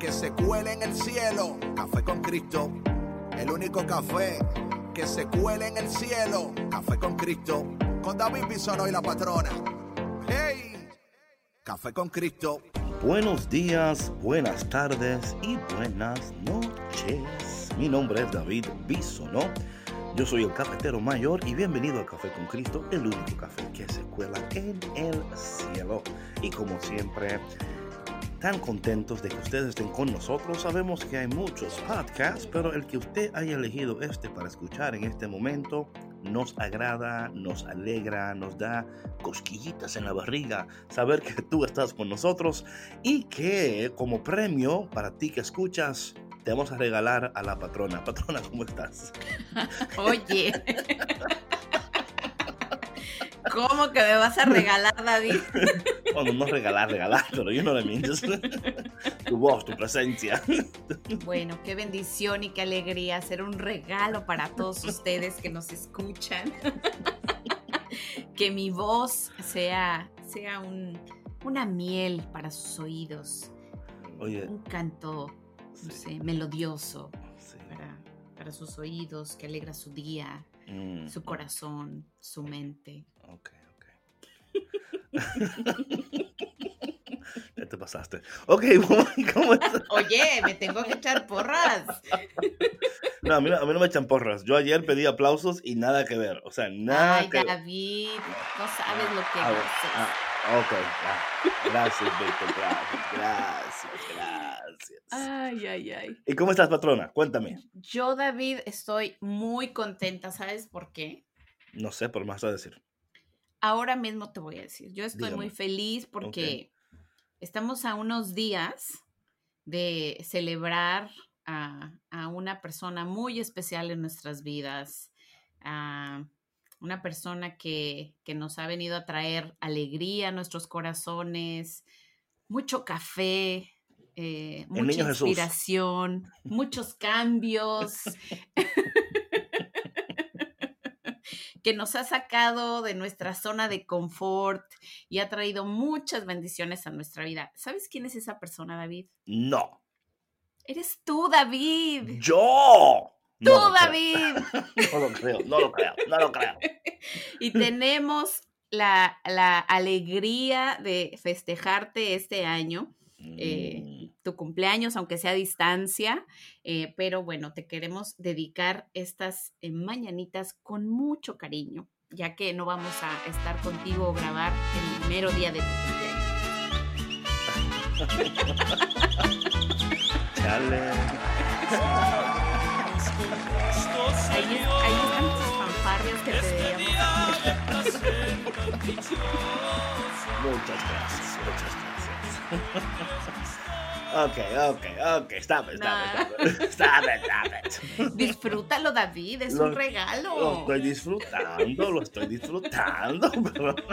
que se cuele en el cielo. Café con Cristo, el único café que se cuele en el cielo. Café con Cristo, con David Bisono y la patrona. ¡Hey! Café con Cristo. Buenos días, buenas tardes y buenas noches. Mi nombre es David Bisonó. Yo soy el cafetero mayor y bienvenido a Café con Cristo, el único café que se cuela en el cielo. Y como siempre, tan contentos de que ustedes estén con nosotros. Sabemos que hay muchos podcasts, pero el que usted haya elegido este para escuchar en este momento nos agrada, nos alegra, nos da cosquillitas en la barriga saber que tú estás con nosotros y que como premio para ti que escuchas, te vamos a regalar a la patrona. Patrona, ¿cómo estás? Oye. ¿Cómo que me vas a regalar, David? Bueno, no regalar, regalar, pero yo no le mientes. Tu voz, tu presencia. Bueno, qué bendición y qué alegría hacer un regalo para todos ustedes que nos escuchan. Que mi voz sea, sea un, una miel para sus oídos. Oye. Un canto, no sé, melodioso para, para sus oídos, que alegra su día, Mm, su corazón, su mente. Ok, ok. ya te pasaste. Ok, ¿cómo estás? Oye, me tengo que echar porras. No, a mí, no- a mí no me echan porras. Yo ayer pedí aplausos y nada que ver. O sea, nada Ay, que. David, no sabes lo que Ah, haces. ah, ok. Gracias, Víctor. Gracias, gracias, gracias. Ay, ay, ay. ¿Y cómo estás, patrona? Cuéntame. Yo, David, estoy muy contenta, ¿sabes por qué? No sé, me vas a decir. Ahora mismo te voy a decir, yo estoy muy feliz porque estamos a unos días de celebrar a, a una persona muy especial en nuestras vidas, a una persona que, que nos ha venido a traer alegría a nuestros corazones, mucho café, eh, mucha Jesús. inspiración, muchos cambios. que nos ha sacado de nuestra zona de confort y ha traído muchas bendiciones a nuestra vida. ¿Sabes quién es esa persona, David? No. Eres tú, David. ¡Yo! Tú, No lo creo. David. No lo creo, no lo creo, no lo creo. Y tenemos la, la alegría de festejarte este año. Eh, Mm, tu cumpleaños, aunque sea a distancia, eh, pero bueno, te queremos dedicar estas eh, mañanitas con mucho cariño, ya que no vamos a estar contigo o grabar el mero día de tu cumpleaños. Chale. Ahí, es- ahí están tus fanfarrias que te deberíamos hacer. Muchas gracias, muchas gracias. Ok, ok, ok, stop it, stop it, stop it, stop it. Disfrútalo, David, es Lo- un regalo. Lo estoy disfrutando, lo estoy disfrutando. pero-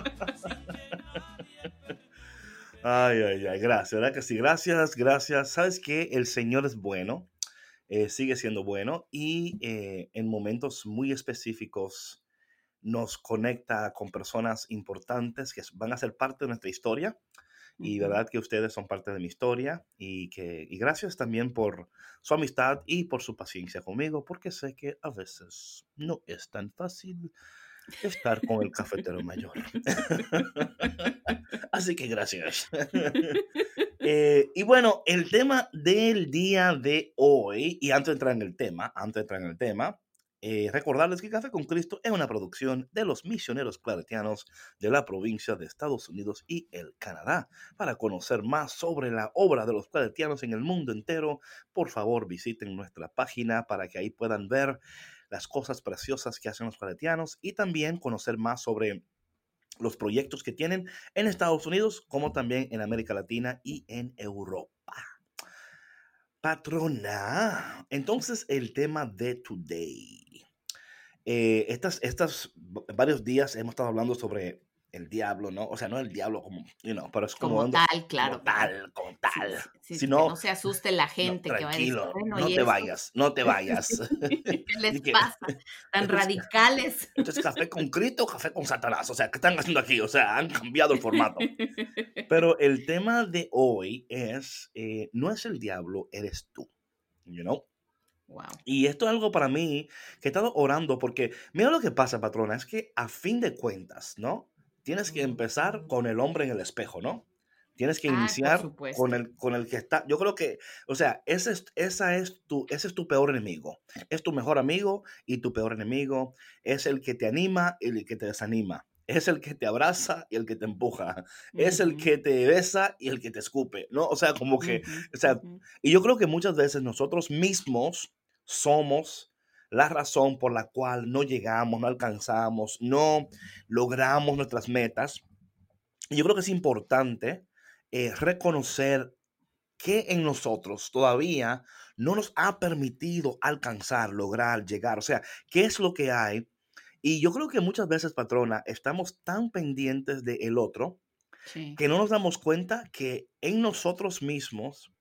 Ay, ay, ay, gracias, ¿verdad que sí? Gracias, gracias. ¿Sabes qué? El Señor es bueno, eh, sigue siendo bueno y eh, en momentos muy específicos nos conecta con personas importantes que van a ser parte de nuestra historia y verdad que ustedes son parte de mi historia y que y gracias también por su amistad y por su paciencia conmigo porque sé que a veces no es tan fácil estar con el cafetero mayor. Así que gracias. Eh, y bueno, el tema del día de hoy, y antes de entrar en el tema, antes de entrar en el tema, eh, recordarles que Café con Cristo es una producción de los misioneros claretianos de la provincia de Estados Unidos y el Canadá. Para conocer más sobre la obra de los claretianos en el mundo entero, por favor visiten nuestra página para que ahí puedan ver las cosas preciosas que hacen los claretianos y también conocer más sobre los proyectos que tienen en Estados Unidos, como también en América Latina y en Europa. Patrona, entonces el tema de today. Eh, estas, estas varios días hemos estado hablando sobre el diablo, ¿no? O sea, no el diablo como, you know, pero es como, como tal, claro. Como tal, como tal. Sí, sí, si no, que no se asuste la gente no, que va a decir, bueno, no te vayas, no te vayas. ¿Qué les pasa? Tan radicales. Entonces, café con Cristo, café con Satanás. O sea, ¿qué están haciendo aquí? O sea, han cambiado el formato. Pero el tema de hoy es, eh, no es el diablo, eres tú. You know? Wow. Y esto es algo para mí que he estado orando porque, mira lo que pasa, patrona, es que a fin de cuentas, ¿no? Tienes que empezar con el hombre en el espejo, ¿no? Tienes que Ah, iniciar con el, con el que está. Yo creo que, o sea, ese es, esa es tu, ese es tu peor enemigo. Es tu mejor amigo y tu peor enemigo. Es el que te anima y el que te desanima. Es el que te abraza y el que te empuja. Es el que te besa y el que te escupe, ¿no? O sea, como que, o sea, y yo creo que muchas veces nosotros mismos somos la razón por la cual no llegamos, no alcanzamos, no logramos nuestras metas. Y yo creo que es importante eh, reconocer que en nosotros todavía no nos ha permitido alcanzar, lograr, llegar. O sea, ¿qué es lo que hay? Y yo creo que muchas veces, patrona, estamos tan pendientes del otro Sí. que no nos damos cuenta que en nosotros mismos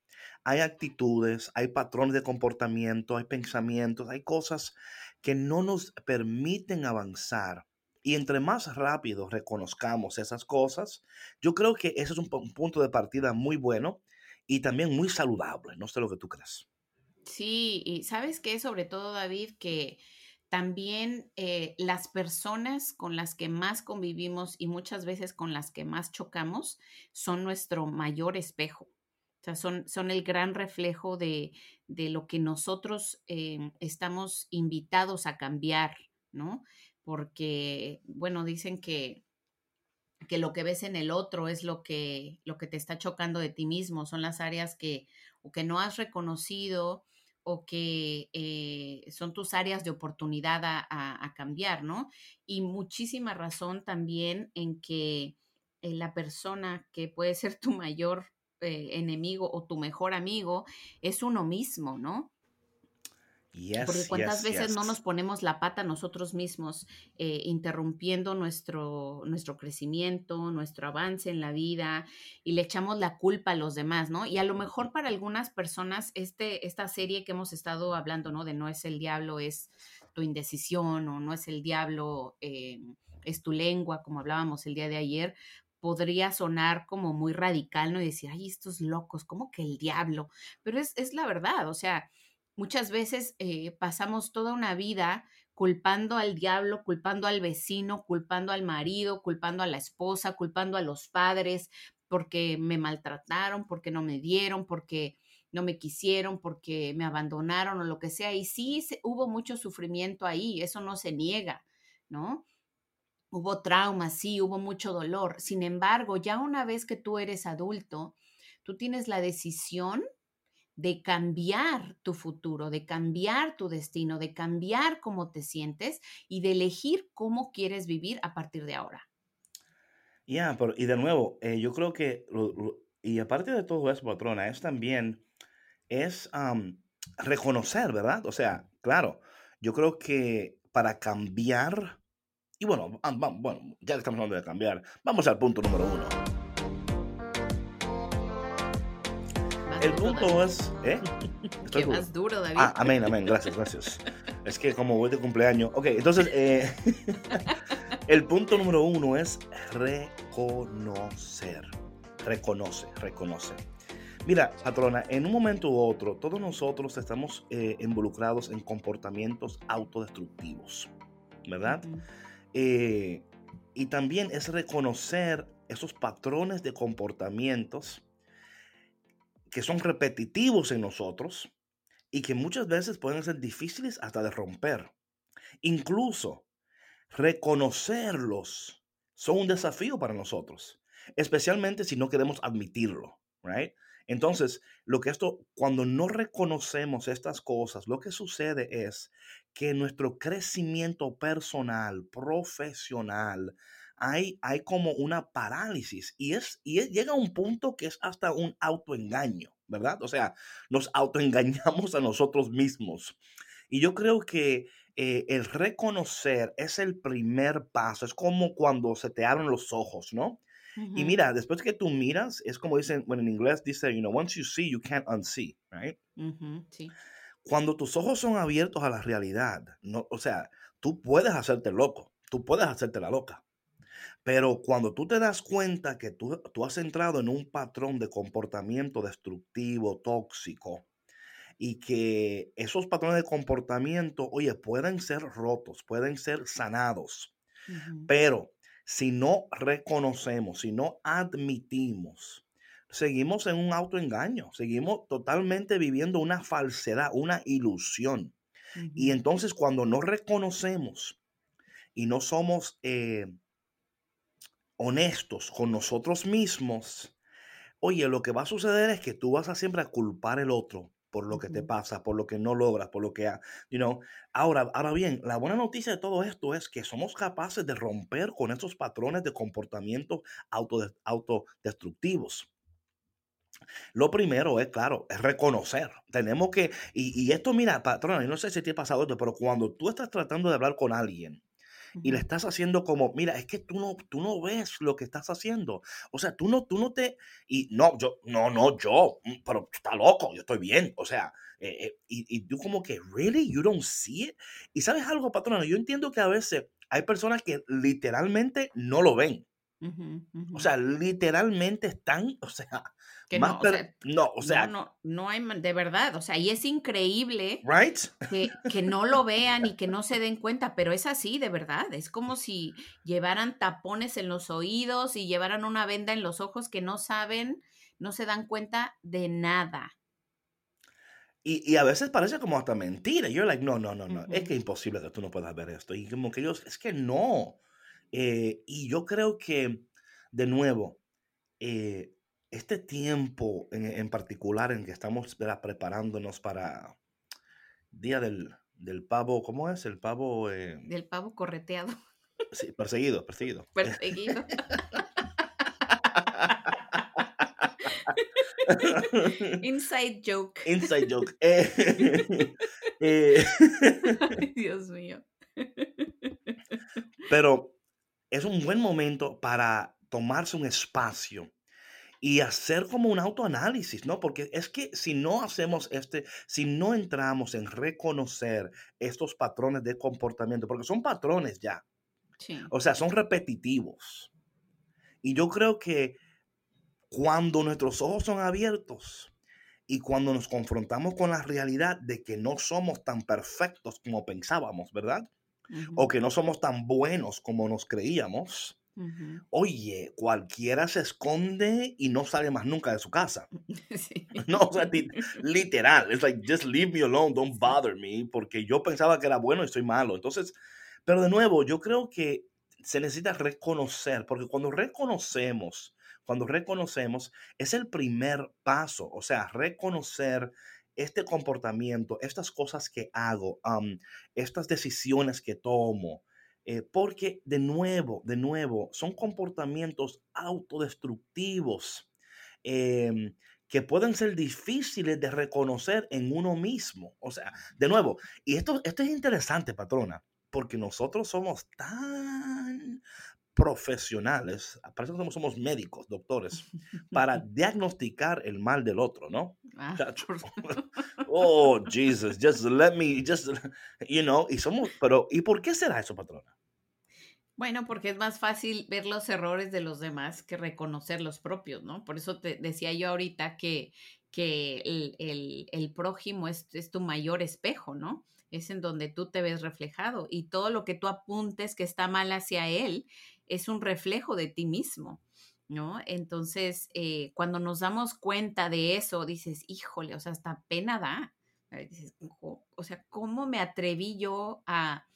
hay actitudes, hay patrones de comportamiento, hay pensamientos, hay cosas que no nos permiten avanzar. Y entre más rápido reconozcamos esas cosas, yo creo que ese es un, pu- un punto de partida muy bueno y también muy saludable. No sé lo que tú crees. Sí, y sabes qué, sobre todo David, que también eh, las personas con las que más convivimos y muchas veces con las que más chocamos son nuestro mayor espejo. O sea, son, son el gran reflejo de, de lo que nosotros eh, estamos invitados a cambiar, ¿no? Porque, bueno, dicen que, que lo que ves en el otro es lo que, lo que te está chocando de ti mismo, son las áreas que, o que no has reconocido o que eh, son tus áreas de oportunidad a, cambiar, ¿no? Y muchísima razón también en que eh, la persona que puede ser tu mayor eh, enemigo o tu mejor amigo es uno mismo, ¿no? Porque cuántas yes, veces no nos ponemos la pata nosotros mismos, eh, interrumpiendo nuestro, nuestro crecimiento, nuestro avance en la vida y le echamos la culpa a los demás, ¿no? Y a lo mejor para algunas personas este, esta serie que hemos estado hablando, ¿no? De no es el diablo, es tu indecisión o no es el diablo, eh, es tu lengua, como hablábamos el día de ayer, podría sonar como muy radical, ¿no? Y decir, ay, estos locos, ¿cómo que el diablo? Pero es, es la verdad, o sea muchas veces eh, pasamos toda una vida culpando al diablo, culpando al vecino, culpando al marido, culpando a la esposa, culpando a los padres porque me maltrataron, porque no me dieron, porque no me quisieron, porque me abandonaron o lo que sea. Y sí se- hubo mucho sufrimiento ahí, eso no se niega, ¿no? Hubo trauma, sí, hubo mucho dolor. Sin embargo, ya una vez que tú eres adulto, tú tienes la decisión de cambiar tu futuro, de cambiar tu destino, de cambiar cómo te sientes y de elegir cómo quieres vivir a partir de ahora. Ya, pero y de nuevo, eh, yo creo que, lo- lo- y aparte de todo eso, patrona, es también, es am, reconocer, ¿verdad? O sea, claro, yo creo que para cambiar, y bueno, bueno, ya estamos hablando de cambiar, vamos al punto número uno. El punto David. es, ¿eh? Estoy Que duro. David. Ah, amén, amén, gracias, gracias. Es que como voy de cumpleaños. Ok, entonces, eh, el punto número uno es reconocer. Reconoce, reconoce. Mira, patrona, en un momento u otro, todos nosotros estamos eh, involucrados en comportamientos autodestructivos, ¿verdad? Eh, y también es reconocer esos patrones de comportamientos que son repetitivos en nosotros y que muchas veces pueden ser difíciles hasta de romper. Incluso reconocerlos son un desafío para nosotros, especialmente si no queremos admitirlo, right? Entonces, lo que esto, cuando no reconocemos estas cosas, lo que sucede es que nuestro crecimiento personal, profesional, hay, hay como una parálisis y, es, y llega a un punto que es hasta un autoengaño, ¿verdad? O sea, nos autoengañamos a nosotros mismos. Y yo creo que eh, el reconocer es el primer paso, es como cuando se te abren los ojos, ¿no? Y mira, después que tú miras, es como dicen, bueno, en inglés dice, you know, once you see, you can't unsee, right? sí. Cuando tus ojos son abiertos a la realidad, no, o sea, tú puedes hacerte loco, tú puedes hacerte la loca. Pero cuando tú te das cuenta que tú, tú has entrado en un patrón de comportamiento destructivo, tóxico, y que esos patrones de comportamiento, oye, pueden ser rotos, pueden ser sanados, pero si no reconocemos, si no admitimos, seguimos en un autoengaño, seguimos totalmente viviendo una falsedad, una ilusión. Y entonces cuando no reconocemos y no somos eh, honestos con nosotros mismos, oye, lo que va a suceder es que tú vas a siempre a culpar el otro por lo que te pasa, por lo que no logras, por lo que, you know. Ahora, ahora bien, la buena noticia de todo esto es que somos capaces de romper con esos patrones de comportamiento autodestructivos. Lo primero es, claro, es reconocer. Tenemos que, y, y esto, mira, patrona, no sé si te ha pasado esto, pero cuando tú estás tratando de hablar con alguien y le estás haciendo como, mira, es que tú no, tú no ves lo que estás haciendo. O sea, tú no, tú no te, y no, yo, no, no, yo, mm, pero está loco, yo estoy bien. O sea, eh, eh, y, y, tú como que, really, you don't see it. Y sabes algo, patrona, yo entiendo que a veces hay personas que literalmente no lo ven. O sea, literalmente están, o sea, que no, o sea, no, no, hay, de verdad, o sea, y es increíble que, que, no lo vean y que no se den cuenta, pero es así, de verdad, es como si llevaran tapones en los oídos y llevaran una venda en los ojos que no saben, no se dan cuenta de nada. Y, y a veces parece como hasta mentira. You're like, no, no, no, no, es que es imposible que tú no puedas ver esto. Y como que ellos, es que no. Eh, y yo creo que, de nuevo, eh, este tiempo en, particular en que estamos preparándonos para Día del, Pavo, ¿cómo es? El pavo... Eh? Del pavo correteado. Sí, perseguido, perseguido. Perseguido. Inside joke. Inside joke. Eh, eh, Dios mío. Pero es un buen momento para tomarse un espacio y hacer como un autoanálisis, ¿no? Porque es que si no hacemos este, si no entramos en reconocer estos patrones de comportamiento, porque son patrones ya, o sea, son repetitivos. Y yo creo que cuando nuestros ojos son abiertos y cuando nos confrontamos con la realidad de que no somos tan perfectos como pensábamos, ¿verdad? O que no somos tan buenos como nos creíamos, Oye, cualquiera se esconde y no sale más nunca de su casa. No, o sea, literal. Es like, just leave me alone, don't bother me, porque yo pensaba que era bueno y soy malo. Entonces, pero de nuevo, yo creo que se necesita reconocer, porque cuando reconocemos, cuando reconocemos, es el primer paso, o sea, reconocer este comportamiento, estas cosas que hago, estas decisiones que tomo, eh, porque de nuevo, de nuevo, son comportamientos autodestructivos em, que pueden ser difíciles de reconocer en uno mismo. O sea, de nuevo, y esto, esto es interesante, patrona, porque nosotros somos tan profesionales, parece que somos, médicos, doctores, para diagnosticar el mal del otro, ¿no? Ah, oh, Jesus, just let me, just, you know, y somos, pero, ¿y por qué será eso, patrona? Bueno, porque es más fácil ver los errores de los demás que reconocer los propios, ¿no? Por eso te decía yo ahorita que, que el, el, prójimo es, es, tu mayor espejo, ¿no? Es en donde tú te ves reflejado y todo lo que tú apuntes que está mal hacia él es un reflejo de ti mismo, ¿no? Entonces, eh, cuando nos damos cuenta de eso, dices, híjole, o sea, hasta pena da. Dices, o sea, ¿cómo me atreví yo a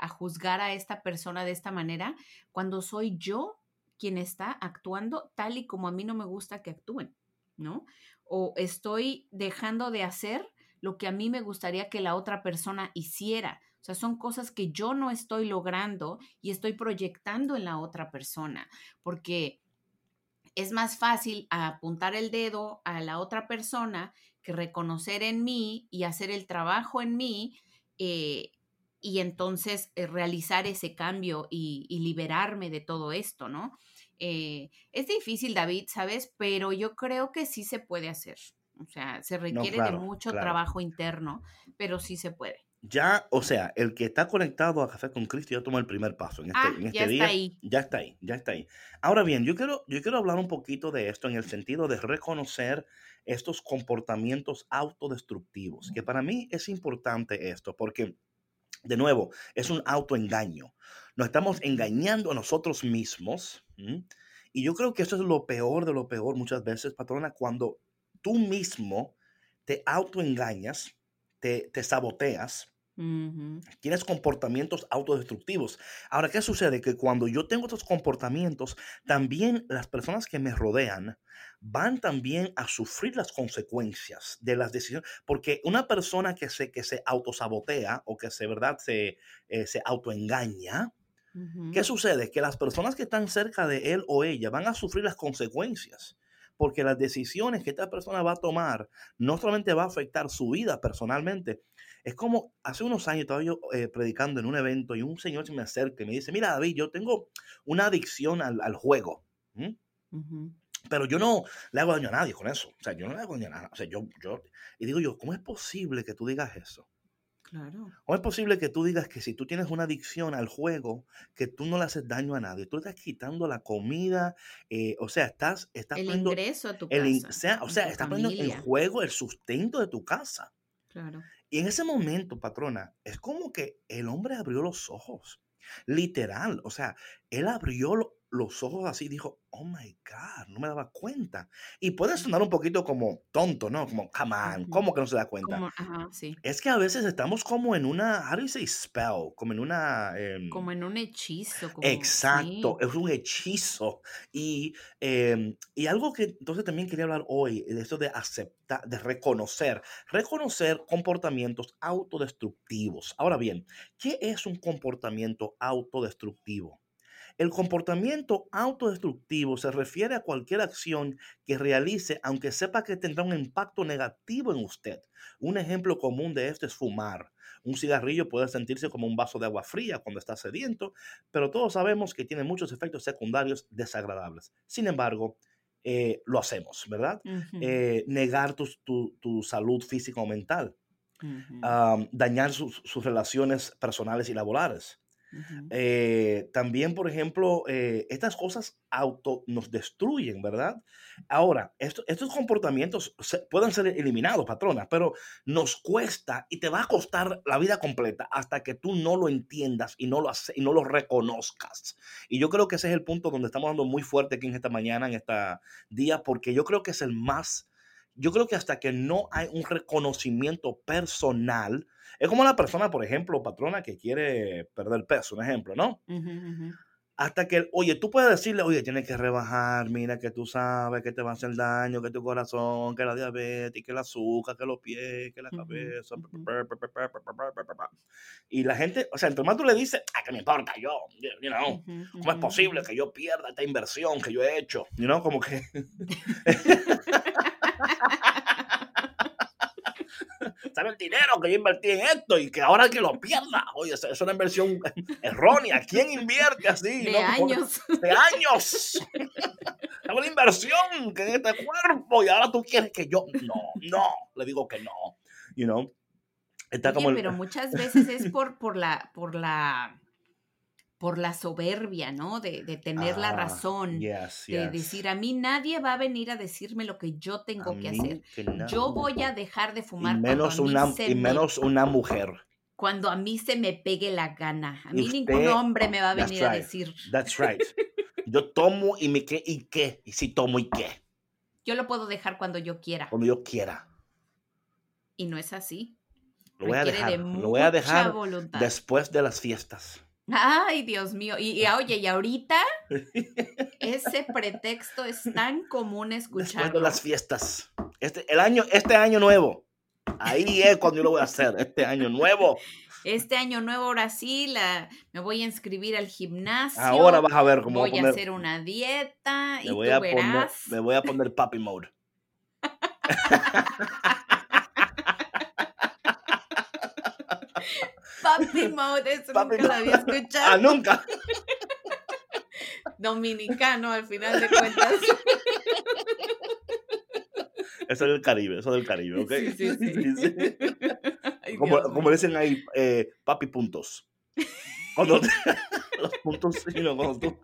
a juzgar a esta persona de esta manera cuando soy yo quien está actuando tal y como a mí no me gusta que actúen, ¿no? O estoy dejando de hacer lo que a mí me gustaría que la otra persona hiciera O sea, son cosas que yo no estoy logrando y estoy proyectando en la otra persona, porque es más fácil apuntar el dedo a la otra persona que reconocer en mí y hacer el trabajo en mí eh, y entonces eh, realizar ese cambio y, liberarme de todo esto, ¿no? Eh, es difícil, David, ¿sabes? Pero yo creo que sí se puede hacer. O sea, se requiere de mucho trabajo interno, pero sí se puede ya, o sea, el que está conectado a Café con Cristo ya tomó el primer paso en este, ah, este ya día. Está ahí. Ya está ahí, ya está ahí. Ahora bien, yo quiero, yo quiero hablar un poquito de esto en el sentido de reconocer estos comportamientos autodestructivos, que para mí es importante esto, porque, de nuevo, es un autoengaño. Nos estamos engañando a nosotros mismos. Y yo creo que eso es lo peor de lo peor muchas veces, patrona, cuando tú mismo te autoengañas te, saboteas, tienes comportamientos autodestructivos. Ahora, ¿qué sucede? Que cuando yo tengo estos comportamientos, también las personas que me rodean van también a sufrir las consecuencias de las decisiones, porque una persona que se, que se autosabotea o que se, ¿verdad? se, eh, se autoengaña, ¿qué sucede? Que las personas que están cerca de él o ella van a sufrir las consecuencias porque las decisiones que esta persona va a tomar no solamente va a afectar su vida personalmente, es como hace unos años estaba yo eh, predicando en un evento y un señor se me acerca y me dice, mira David, yo tengo una adicción al, juego. Pero yo no le hago daño a nadie con eso. O sea, yo no le hago daño a nadie. O sea, yo, yo, y digo yo, ¿cómo es posible que tú digas eso? Claro. ¿Cómo es posible que tú digas que si tú tienes una adicción al juego, que tú no le haces daño a nadie? Tú estás quitando la comida, eh, o sea, estás, estás el ingreso a tu casa. o sea, o sea estás poniendo en juego el sustento de tu casa. Claro. Y en ese momento, patrona, es como que el hombre abrió los ojos. Literal, o sea, él abrió los ojos así dijo, oh my God, no me daba cuenta. Y puede sonar un poquito como tonto, ¿no? Como, come on, ¿cómo que no se da cuenta? Es que a veces estamos como en una, how do you say spell? Como en una... Em como en un hechizo. exacto, es un hechizo. Y, em, y algo que entonces también quería hablar hoy, de esto de aceptar, de reconocer, reconocer comportamientos autodestructivos. Ahora bien, ¿qué es un comportamiento autodestructivo? El comportamiento autodestructivo se refiere a cualquier acción que realice aunque sepa que tendrá un impacto negativo en usted. Un ejemplo común de esto es fumar. Un cigarrillo puede sentirse como un vaso de agua fría cuando está sediento, pero todos sabemos que tiene muchos efectos secundarios desagradables. Sin embargo, eh, lo hacemos, ¿verdad? Eh, negar tu, salud física o mental, dañar sus, relaciones personales y laborales, eh, también, por ejemplo, eh, estas cosas auto nos destruyen, ¿verdad? Ahora, estos comportamientos pueden ser eliminados, patrona, pero nos cuesta y te va a costar la vida completa hasta que tú no lo entiendas y no lo, y no lo reconozcas. Y yo creo que ese es el punto donde estamos dando muy fuerte aquí en esta mañana, en este día, porque yo creo que es el más, yo creo que hasta que no hay un reconocimiento personal, es como la persona, por ejemplo, patrona que quiere perder peso, un ejemplo, ¿no? Hasta que, oye, tú puedes decirle, oye, tienes que rebajar, mira que tú sabes que te va a hacer daño, que tu corazón, que la diabetes, que el azúcar, que los pies, que la cabeza. Y la gente, o sea, entre más tú le dices, ah, que me importa yo, you know, ¿cómo es posible que yo pierda esta inversión que yo he hecho? You know, como que... ¿Sabe el dinero que yo invertí en esto y que ahora que lo pierda? Oye, es una inversión errónea. ¿Quién invierte así? De años. De años. ¿Sabe la inversión que en este cuerpo y ahora tú quieres que yo. No, no. Le digo que no. You know? Está como Pero muchas veces es por, por la. Por la por la soberbia, ¿no? De, tener la ah, razón, de decir, a mí nadie va a venir a decirme lo que yo tengo que hacer. Yo voy a dejar de fumar. Y menos, una, y menos una mujer. Cuando a mí se me pegue la gana. A mí ningún hombre me va a venir a decir. That's right. Yo tomo y me qué y qué. Y si tomo y qué. Yo lo puedo dejar cuando yo quiera. Cuando yo quiera. Y no es así. Lo voy a dejar. Lo voy a dejar después de las fiestas. Ay, Dios mío. Y, oye, y ahorita ese pretexto es tan común escuchar. Después de las fiestas. Este, el año, este año nuevo. Ahí es cuando yo lo voy a hacer, este año nuevo. Este año nuevo, ahora sí, la, me voy a inscribir al gimnasio. Ahora vas a ver cómo voy a, hacer una dieta y tú verás. Poner, me voy a poner papi mode. papi mode, eso nunca lo había escuchado. Ah, nunca. Dominicano, al final de cuentas. Eso es del Caribe, eso es del Caribe, ¿ok? Sí, sí, sí. Ay, como, como, dicen ahí, eh, papi puntos. Cuando te, los puntos, you cuando tú...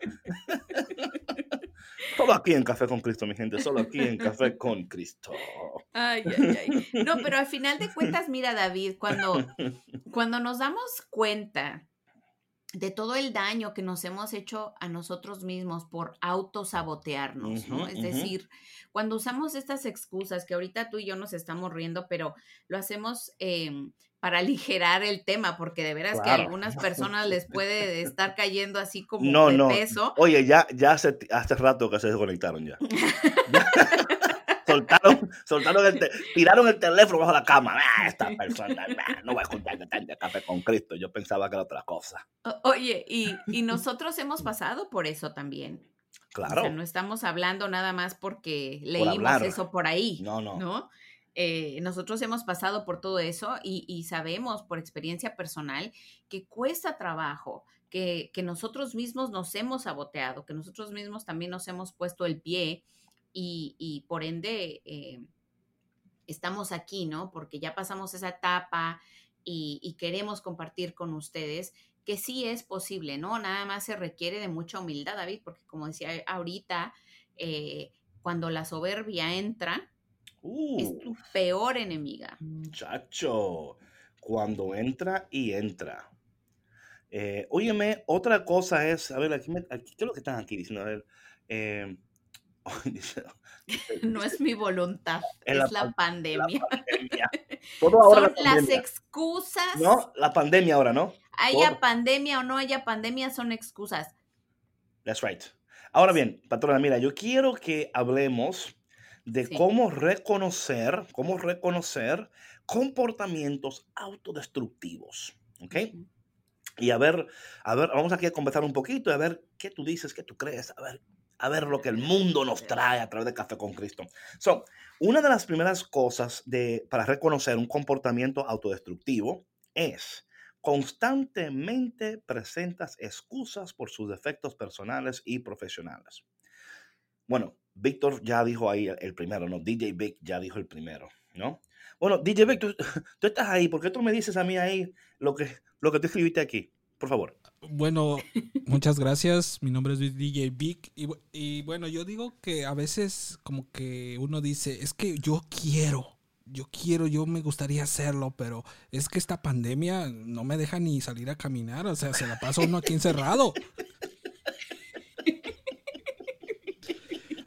Solo aquí en Café con Cristo, mi gente, solo aquí en Café con Cristo. Ay, ay, ay. No, pero al final de cuentas, mira, David, cuando, cuando nos damos cuenta de todo el daño que nos hemos hecho a nosotros mismos por autosabotearnos, ¿no? es decir, cuando usamos estas excusas, que ahorita tú y yo nos estamos riendo, pero lo hacemos eh, para aligerar el tema, porque de veras que a algunas personas les puede estar cayendo así como no, de no. peso. Oye, ya, ya hace, hace rato que se desconectaron ya. soltaron, soltaron el te tiraron el teléfono bajo la cama. Ah, esta persona, nah, no voy a escuchar de café con Cristo. Yo pensaba que era otra cosa. O oye, y, y, nosotros hemos pasado por eso también. Claro. O sea, no estamos hablando nada más porque leímos por eso por ahí. No, no. ¿no? Eh, nosotros hemos pasado por todo eso y, sabemos por experiencia personal que cuesta trabajo, que, nosotros mismos nos hemos saboteado, que nosotros mismos también nos hemos puesto el pie y, por ende eh, estamos aquí, ¿no? Porque ya pasamos esa etapa y, y, queremos compartir con ustedes que sí es posible, ¿no? Nada más se requiere de mucha humildad, David, porque como decía ahorita, eh, cuando la soberbia entra, uh, es tu peor enemiga. Chacho, cuando entra y entra. Eh, óyeme, otra cosa es, a ver, aquí, me, aquí, ¿qué es lo que están aquí diciendo? A ver, eh, no es mi voluntad, es, la, la, pandemia. La pandemia. Todo ahora Son la las excusas. No, la pandemia ahora, ¿no? Haya Todo. pandemia o no haya pandemia, son excusas. That's right. Ahora bien, patrona, mira, yo quiero que hablemos de Sí. cómo reconocer, cómo reconocer comportamientos autodestructivos, ¿ok? Ujú. Y a ver, a ver, vamos aquí a conversar un poquito y a ver qué tú dices, qué tú crees, a ver, a ver lo que el mundo nos trae a través de Café con Cristo. So, una de las primeras cosas de, para reconocer un comportamiento autodestructivo es constantemente presentas excusas por sus defectos personales y profesionales. Bueno, Víctor ya dijo ahí el, el primero, ¿no? DJ Vic ya dijo el primero, ¿no? Bueno, DJ Vic, tú, tú estás ahí, ¿por qué tú me dices a mí ahí lo que, lo que tú escribiste aquí? Por favor. Bueno, muchas gracias. Mi nombre es DJ Vic. Y bueno, yo digo que a veces como que uno dice, es que yo quiero, yo quiero, yo me gustaría hacerlo, pero es que esta pandemia no me deja ni salir a caminar. O sea, se la pasa uno aquí encerrado.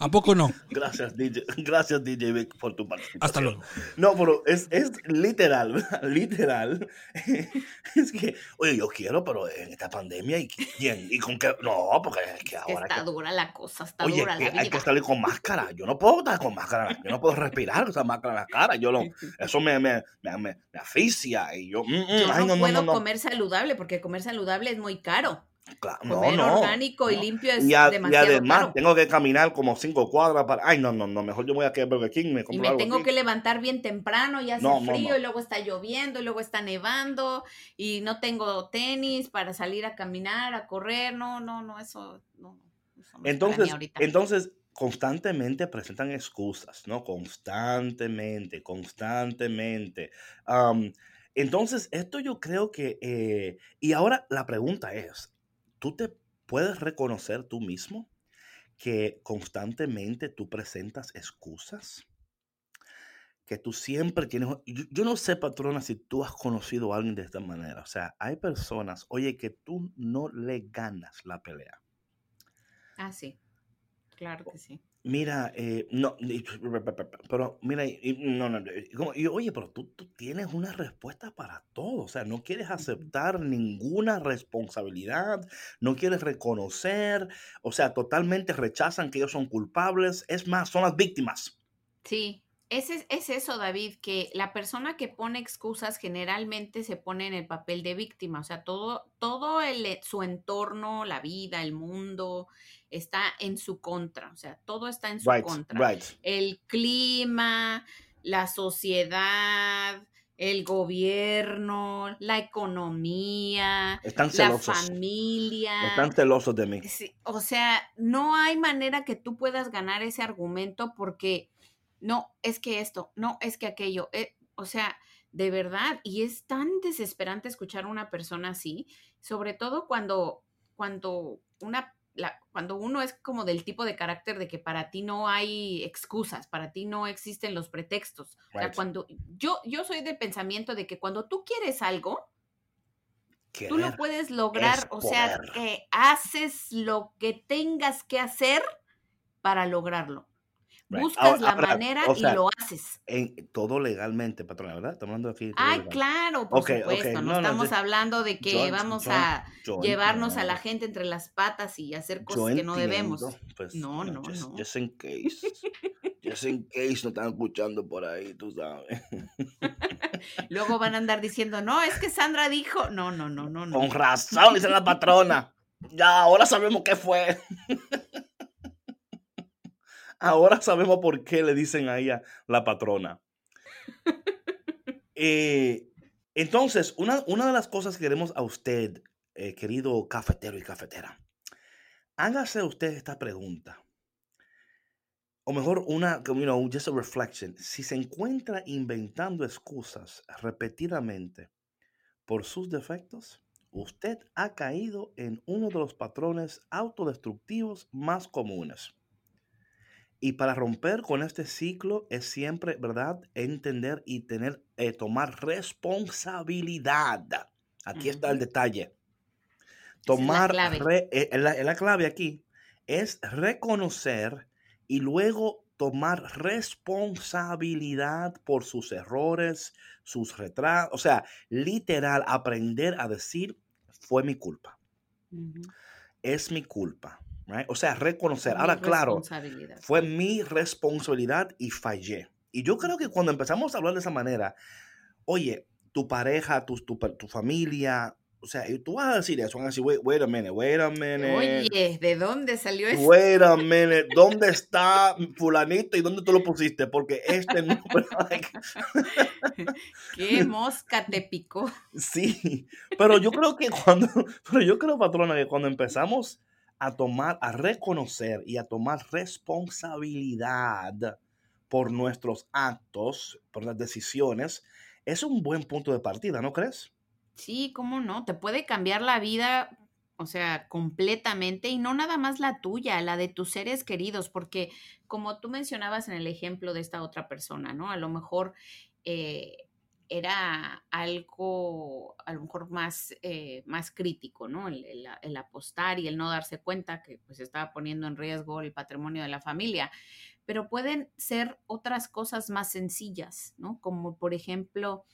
¿A poco no? Gracias, DJ, gracias, DJ Vic, por tu participación. Hasta luego. No, pero es, es literal, ¿verdad? literal. Es que, oye, yo quiero, pero en esta pandemia, ¿y quién? ¿Y con qué? No, porque es que ahora... está que- dura la cosa, está Oye, dura que la vida. hay que salir con máscara. Yo no puedo estar con máscara. Yo no puedo respirar con esa máscara en la cara. Yo lo, eso me, me, me, me, me asfixia. Y yo, mm, mm, Yo ay, no, no, no, puedo no, no. comer saludable porque comer saludable es muy caro. Claro, no, Comer no, orgánico y limpio es Y, a- y demasiado además caro. tengo que caminar como cinco cuadras para... Ay, no, no, no. Mejor yo voy a que Burger King me Y me algo tengo aquí. que levantar bien temprano y hace No, frío y luego está lloviendo y luego está nevando y no tengo tenis para salir a caminar, a correr. No, no, no, eso no. eso Entonces, entonces, constantemente presentan excusas, ¿no? Constantemente, constantemente. Entonces, esto yo creo que... eh, y ahora la pregunta es, ¿tú te puedes reconocer tú mismo que constantemente tú presentas excusas? Que tú siempre tienes... Yo, yo no sé, patrona, si tú has conocido a alguien de esta manera. O sea, hay personas, oye, que tú no le ganas la pelea. Ah, sí. Claro que sí. Mira, eh, no, pero mira, no, no, como- y, oye, pero tú, tú tienes una respuesta para todo, o sea, no quieres aceptar ninguna responsabilidad, no quieres reconocer, o sea, totalmente rechazan que ellos son culpables, es más, son las víctimas. Sí, Es, es, eso, David, que la persona que pone excusas generalmente se pone en el papel de víctima, o sea, todo, todo el, eh, su entorno, la vida, el mundo, está en su contra, o sea, todo está en su contra. El clima, la sociedad, el gobierno, la economía, la familia. Están celosos de mí. o sea, no hay manera que tú puedas ganar ese argumento porque no, es que esto, no, es que aquello. Eh, o sea, de verdad, y es tan desesperante escuchar a una persona así, sobre todo cuando, cuando una cuando uno es como del tipo de carácter de que para ti no hay excusas, para ti no existen los pretextos. O sea, cuando yo, yo soy del pensamiento de que cuando tú quieres algo, tú lo puedes lograr, o sea, que haces lo que tengas que hacer para lograrlo. Buscas la manera y lo haces. En, todo legalmente, patrona, ¿verdad? Estamos hablando aquí. Ay, claro, por supuesto. no, estamos hablando de que vamos a llevarnos a la gente entre las patas y hacer cosas que no debemos. Pues, no, no, no. Just in case. just in case no están escuchando por ahí, tú sabes. Luego van a andar diciendo, no, es que Sandra dijo. No, no, no, no. Con razón, dice la patrona. Ya, ahora sabemos qué fue. Ahora sabemos por qué le dicen a ella la patrona. Eh, entonces, una, una, de las cosas que queremos a usted, eh, querido cafetero y cafetera, hágase usted esta pregunta. O mejor, una, you know, just a reflection. Si se encuentra inventando excusas repetidamente por sus defectos, usted ha caído en uno de los patrones autodestructivos más comunes. Y para romper con este ciclo es siempre, ¿verdad? Entender y tener, eh, tomar responsabilidad. Aquí está el detalle. Tomar, la clave. Eh, la, clave aquí es reconocer y luego tomar responsabilidad por sus errores, sus retrasos, o sea, literal, aprender a decir, fue mi culpa. Es mi culpa. O sea, reconocer. Ahora, claro, fue mi responsabilidad y fallé. Y yo creo que cuando empezamos a hablar de esa manera, oye, tu pareja, tu, tu, tu familia, o sea, tú vas a decir eso, van a decir, wait, wait a minute, wait a minute. Oye, ¿de dónde salió eso? Wait a minute, ¿dónde está fulanito y dónde tú lo pusiste? Porque este no... ¿Qué mosca te picó? Sí, pero yo creo que cuando, pero yo creo, patrona, que cuando empezamos a tomar, a reconocer y a tomar responsabilidad por nuestros actos, por las decisiones, es un buen punto de partida, ¿no crees? Sí, cómo no, te puede cambiar la vida, o sea, completamente y no nada más la tuya, la de tus seres queridos, porque como tú mencionabas en el ejemplo de esta otra persona, ¿no? A lo mejor eh, era algo a lo mejor más, eh, más crítico, ¿no? El, apostar y el no darse cuenta que pues estaba poniendo en riesgo el patrimonio de la familia. Pero pueden ser otras cosas más sencillas, ¿no? Como por ejemplo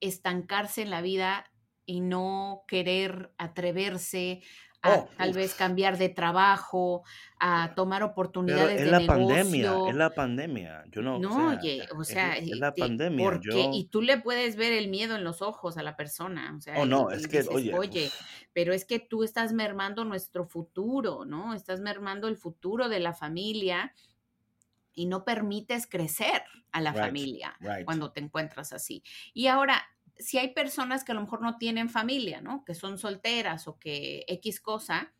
estancarse en la vida y no querer atreverse a oh, tal vez cambiar de trabajo, a tomar oportunidades Pero es la pandemia, es la pandemia. Yo no. No, oye, o sea, es, la pandemia. Y tú le puedes ver el miedo en los ojos a la persona. O sea, oh, no, es que, oye. Oye, pero es que tú estás mermando nuestro futuro, ¿no? Estás mermando el futuro de la familia y no permites crecer a la familia cuando te encuentras así. Y ahora, si hay personas que a lo mejor no tienen familia, ¿no? Que son solteras o que X cosa,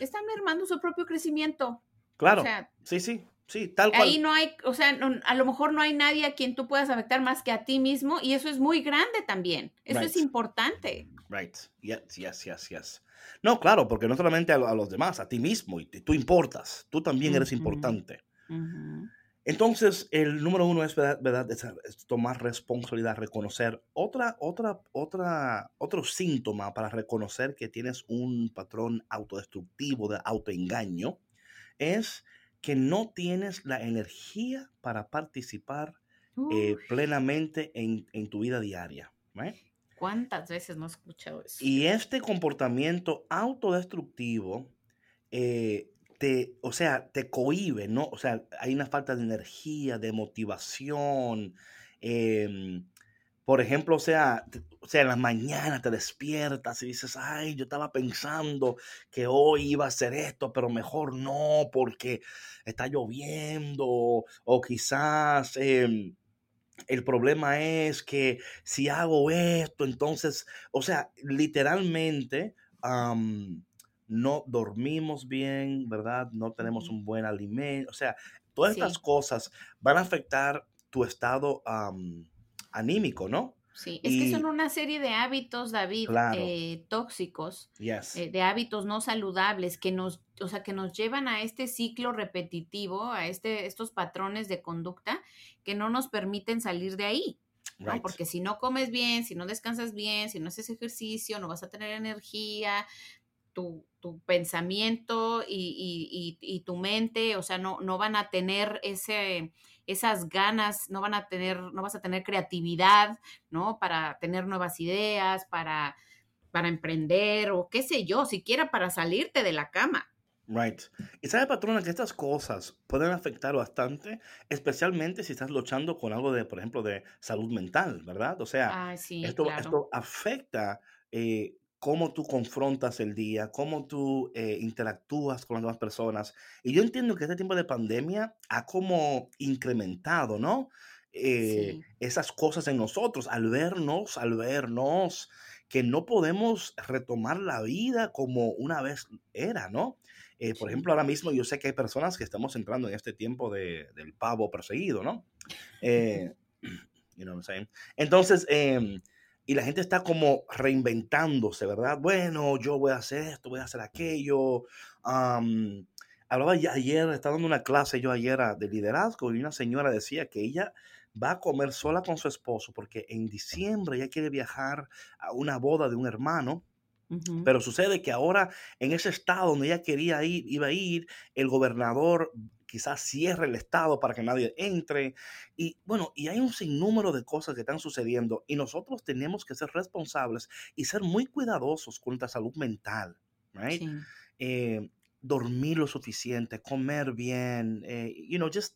están mermando su propio crecimiento. Claro. sí, sí, sí, tal cual. Ahí no hay, o sea, a lo mejor no hay nadie a quien tú puedas afectar más que a ti mismo y eso es muy grande también. Eso es importante. Right. Yes, yes, yes, yes. No, claro, porque no solamente a, los demás, a ti mismo, y tú importas, tú también eres importante. Entonces, el número uno es, ¿verdad? Es, tomar responsabilidad, reconocer. Otra, otra, otra, otro síntoma para reconocer que tienes un patrón autodestructivo de autoengaño es que no tienes la energía para participar eh, plenamente en, tu vida diaria. ¿Cuántas veces no he escuchado eso? Y este comportamiento autodestructivo eh, te, o sea, te cohíbe, ¿no? O sea, hay una falta de energía, de motivación. em, por ejemplo, o sea, o sea, en la mañana te despiertas y dices, ay, yo estaba pensando que hoy iba a hacer esto, pero mejor no, porque está lloviendo, o quizás em, el problema es que si hago esto, entonces, o sea, literalmente no dormimos bien, ¿verdad? No tenemos un buen alimento, o sea, todas estas cosas van a afectar tu estado anímico, ¿no? sí. Es que son una serie de hábitos, David, claro, eh, tóxicos, yes, eh, de hábitos no saludables que nos, o sea, que nos llevan a este ciclo repetitivo, a este, estos patrones de conducta que no nos permiten salir de ahí. ¿no? Porque si no comes bien, si no descansas bien, si no haces ejercicio, no vas a tener energía, tu, tu pensamiento y, y- y- tu mente, o sea, no, no van a tener ese, esas ganas, no van a tener, no vas a tener creatividad, ¿no? Para tener nuevas ideas, para, para emprender o qué sé yo, siquiera para salirte de la cama. right. Y sabe, patrona, que estas cosas pueden afectar bastante, especialmente si estás luchando con algo de, por ejemplo, de salud mental, ¿verdad? O sea, sí, Esto, claro. esto afecta eh, cómo tú confrontas el día, cómo tú eh, interactúas con las demás personas. Y yo entiendo que este tiempo de pandemia ha como incrementado, ¿no? Eh, Sí, esas cosas en nosotros, al vernos, al vernos, que no podemos retomar la vida como una vez era, ¿no? Eh, por ejemplo, ahora mismo yo sé que hay personas que estamos entrando en este tiempo de, del pavo perseguido, ¿no? Eh, you know what I'm saying? Entonces, em, y la gente está como reinventándose, ¿verdad? Bueno, yo voy a hacer esto, voy a hacer aquello. Hablaba ya ayer, estaba dando una clase yo ayer a- de liderazgo y una señora decía que ella va a comer sola con su esposo porque en diciembre ella quiere viajar a una boda de un hermano pero sucede que ahora en ese estado donde ella quería ir, iba a ir, el gobernador quizás cierre el estado para que nadie entre. Y bueno, y hay un sinnúmero de cosas que están sucediendo y nosotros tenemos que ser responsables y ser muy cuidadosos con nuestra salud mental, right? Sí. Eh, dormir lo suficiente, comer bien, eh, you know, just,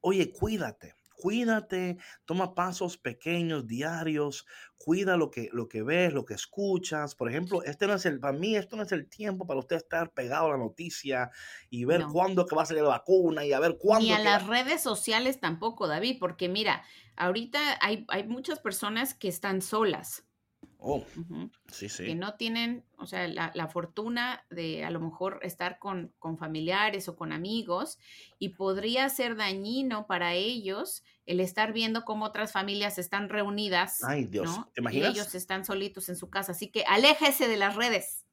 oye, cuídate. Cuídate, toma pasos pequeños, diarios, cuida lo que, lo que ves, lo que escuchas. Por ejemplo, este no es el, para mí esto no es el tiempo para usted estar pegado a la noticia y ver No. cuándo que va a salir la vacuna y a ver Ni cuándo a que las va- redes sociales tampoco, David, porque mira, ahorita hay, hay muchas personas que están solas, Oh, sí, que no tienen, o sea, la, la fortuna de a lo mejor estar con, con familiares o con amigos y podría ser dañino para ellos el estar viendo cómo otras familias están reunidas, Ay, Dios. ¿no? ¿Te Y imaginas? ellos están solitos en su casa. Así que aléjese de las redes.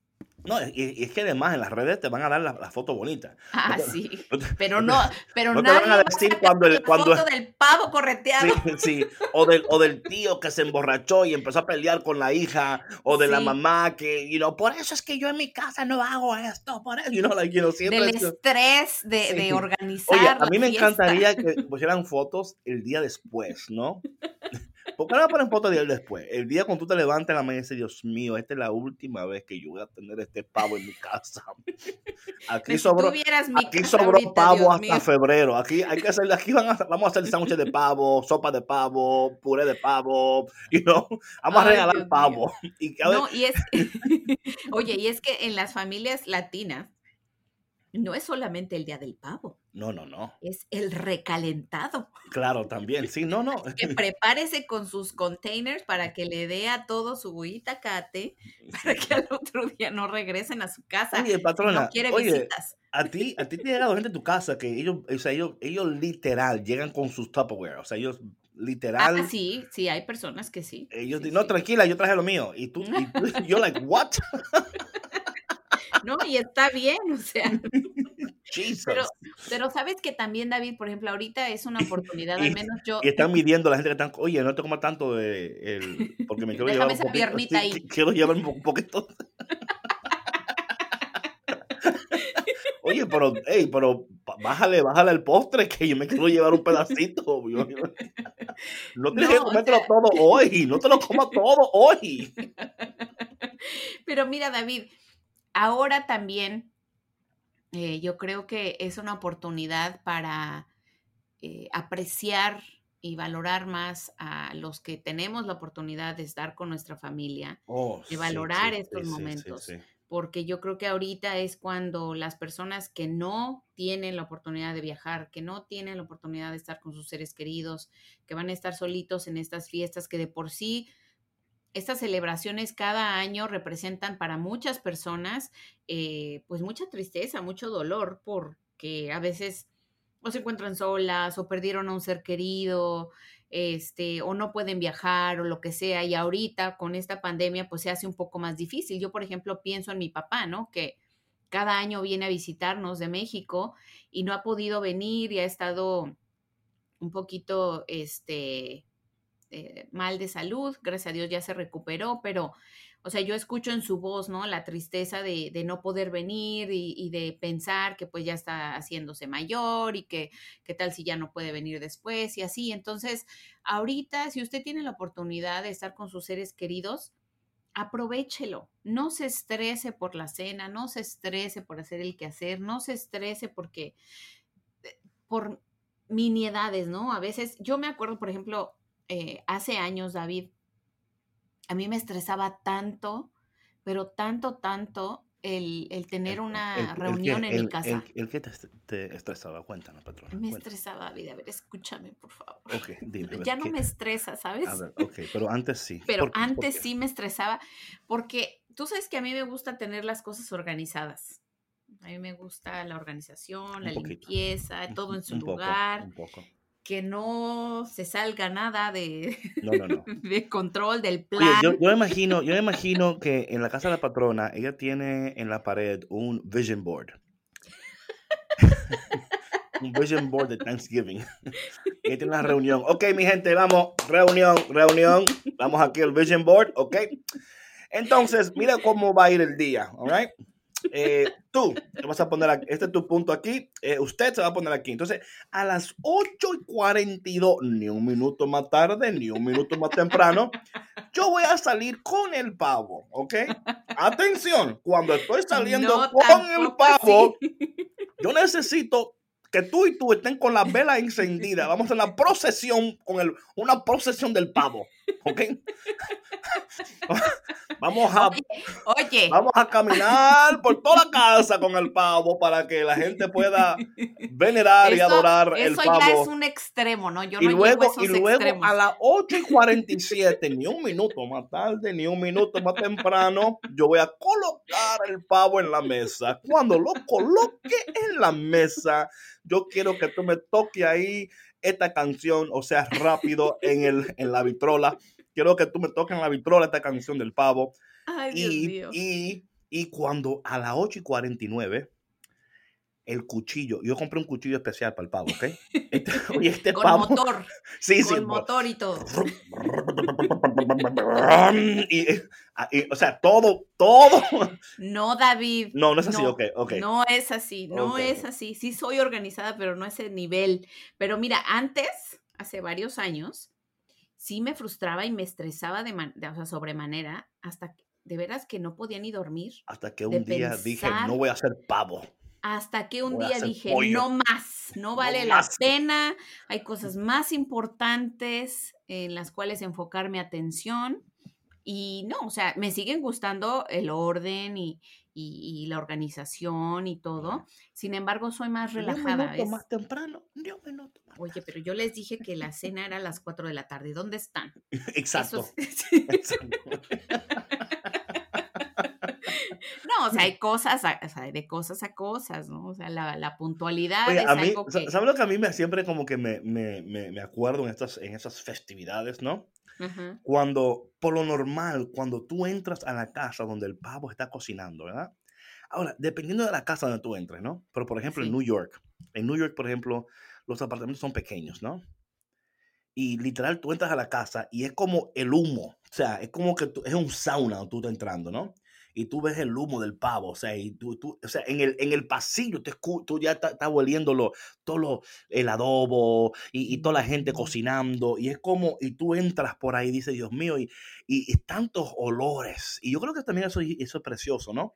No, y, y es que además en las redes te van a dar la, la foto bonita. No Ah, te, sí. no te- Pero no no, te- pero no te nadie van a va a decir cuando, el, la cuando, foto del pavo correteado. Sí, sí, o del, o del tío que se emborrachó y empezó a pelear con la hija, o de la Sí. mamá que, you know, por eso es que yo en mi casa no hago esto, por eso, you know, like, you know, siempre del es- estrés de, de Sí. organizar Oye, a la mí me fiesta. encantaría que pusieran fotos el día después, ¿no? ¿Por qué fotos del día después? El día cuando tú te levantas en la mañana y dices, Dios mío, esta es la última vez que yo voy a tener este pavo en mi casa. Aquí Si sobró, Aquí sobró ahorita, pavo Dios hasta mío. febrero. Aquí hay que hacer, aquí van a, vamos a hacer sándwiches de pavo, sopa de pavo, puré de pavo, you know, vamos a regalar Dios pavo. Y a No, y es, oye, y es que en las familias latinas no es solamente el día del pavo, no, no, no, es el recalentado. claro, también, sí, no, no. Que prepárese con sus containers para que le dé a todo su itacate para que al otro día no regresen a su casa Oye, si no patrona, quiere oye, visitas. a ti, a ti te ha llegado gente a tu casa que ellos, o sea, ellos, ellos literal llegan con sus Tupperware, o sea, ellos Ah, literal, sí, sí, hay personas que sí. ellos sí, dicen, no, sí. tranquila, yo traje lo mío. Y tú, y tú yo like, what? No, y está bien, o sea, Jesus. pero, pero sabes que también, David, por ejemplo, ahorita es una oportunidad, al menos yo, Y están midiendo a la gente que están, oye, no te comas tanto de el, porque me quiero Déjame llevar un esa poquito. piernita sí, ahí. qui- quiero llevar un po- un poquito. Oye, pero, hey, pero bájale, bájale el postre que yo me quiero llevar un pedacito. yo- yo- no tienes que No, o sea- todo hoy, no te lo comas todo hoy. Pero mira, David, ahora también eh, yo creo que es una oportunidad para eh, apreciar y valorar más a los que tenemos la oportunidad de estar con nuestra familia, Oh, de valorar sí, estos sí, sí, sí, momentos, porque yo creo que ahorita es cuando las personas que no tienen la oportunidad de viajar, que no tienen la oportunidad de estar con sus seres queridos, que van a estar solitos en estas fiestas, que de por sí estas celebraciones cada año representan para muchas personas eh, pues mucha tristeza, mucho dolor, porque a veces o se encuentran solas o perdieron a un ser querido, este, o no pueden viajar o lo que sea. Y ahorita con esta pandemia pues se hace un poco más difícil. Yo, por ejemplo, pienso en mi papá, ¿no? Que cada año viene a visitarnos de México y no ha podido venir y ha estado un poquito, este, eh, mal de salud, gracias a Dios ya se recuperó, pero, o sea, yo escucho en su voz, ¿no? La tristeza de, de no poder venir y, y, de pensar que pues ya está haciéndose mayor y que qué tal si ya no puede venir después y así. Entonces, ahorita, si usted tiene la oportunidad de estar con sus seres queridos, aprovechelo, no se estrese por la cena, no se estrese por hacer el quehacer, no se estrese porque, eh, por miniedades, ¿no? A veces, yo me acuerdo, por ejemplo, eh, hace años, David, a mí me estresaba tanto, pero tanto, tanto el, el tener una El, reunión que, en mi casa. el, que te, te estresaba, cuéntanos, patrona. Me cuéntanos. estresaba, David. A ver, escúchame, por favor. Dime. ver, Ya no ¿qué? me estresa, ¿sabes? A ver, ok, pero antes sí. Pero ¿Por qué? ¿Por antes sí me estresaba porque tú sabes que a mí me gusta tener las cosas organizadas. A mí me gusta la organización, Un la poquito. limpieza, todo en su un poco, lugar, un poco. Que no se salga nada de, No, no, no. de control del Oye, plan. yo, yo imagino, yo me imagino que en la casa de la patrona, ella tiene en la pared un vision board. un vision board de Thanksgiving. ella tiene una reunión. Ok, mi gente, vamos, reunión, reunión. Vamos aquí al vision board, ok. Entonces, mira cómo va a ir el día, all right? Eh, tú te vas a poner aquí, este es tu punto aquí, eh, usted se va a poner aquí. Entonces, a las 8 y 42, ni un minuto más tarde, ni un minuto más temprano, yo voy a salir con el pavo, ¿ok? Atención, cuando estoy saliendo No, con el pavo, yo necesito que tú y tú estén con las velas encendidas. Vamos a hacer la procesión con el, una procesión del pavo, ¿ok? Vamos a, Oye, vamos a caminar por toda la casa con el pavo para que la gente pueda venerar y Eso- adorar el eso pavo. ya es un extremo, ¿no? Yo y no luego, llego a esos y luego extremos. a las 8 y 47, ni un minuto más tarde, ni un minuto más temprano, yo voy a colocar el pavo en la mesa. Cuando lo coloque en la mesa, yo quiero que tú me toques ahí esta canción, o sea, rápido en, el, en la vitrola. Quiero que tú me toques en la vitrola esta canción del pavo. Ay, Dios Y, mío. y, y cuando a las 8 y 49, el cuchillo, yo compré un cuchillo especial para el pavo, ¿ok? Este, oye, este con pavo. motor, Sí, sí. con motor y todo. Y, ah, y, o sea, todo, todo. No, David. No, no es así, no, ok, ok. No es así, no es así. Sí soy organizada, pero no a ese nivel. Pero mira, antes, hace varios años, sí me frustraba y me estresaba de, man- de- o sea, sobremanera, hasta que- de veras que no podía ni dormir. Hasta que un día dije, no voy a hacer pavo. Hasta que un Voy día dije, pollo. no más, no vale la más". pena, hay cosas más importantes en las cuales enfocar mi atención. Y no, o sea, me siguen gustando el orden y, y- y la organización y todo. Sin embargo, soy más relajada. minuto ¿ves? más temprano, minuto más. Oye, pero yo les dije que la cena era a las 4 de la tarde. ¿Dónde están? Exacto. Esos- exacto. No, o sea, hay cosas, a- o sea, de cosas a cosas, ¿no? O sea, la, la puntualidad Oye, es a mí, algo que... ¿sabes lo que a mí me siempre como que me, me, me, me acuerdo en estas, en esas festividades, ¿no? Cuando, por lo normal, cuando tú entras a la casa donde el pavo está cocinando, ¿verdad? Ahora, dependiendo de la casa donde tú entres, ¿no? Pero, por ejemplo, en. New York, en New York, por ejemplo, los apartamentos son pequeños, ¿no? Y literal, tú entras a la casa y es como el humo, o sea, es como que tú- es un sauna donde tú estás entrando, ¿no? Y tú ves el humo del pavo, o sea, y tú, tú- o sea, en el, en el pasillo te escu- tú ya estás estás oliendo lo, todo lo, el adobo y, y toda la gente cocinando, y es como, y tú entras por ahí y dices, Dios mío, y, y, y tantos olores. Y yo creo que también eso, eso es precioso, ¿no?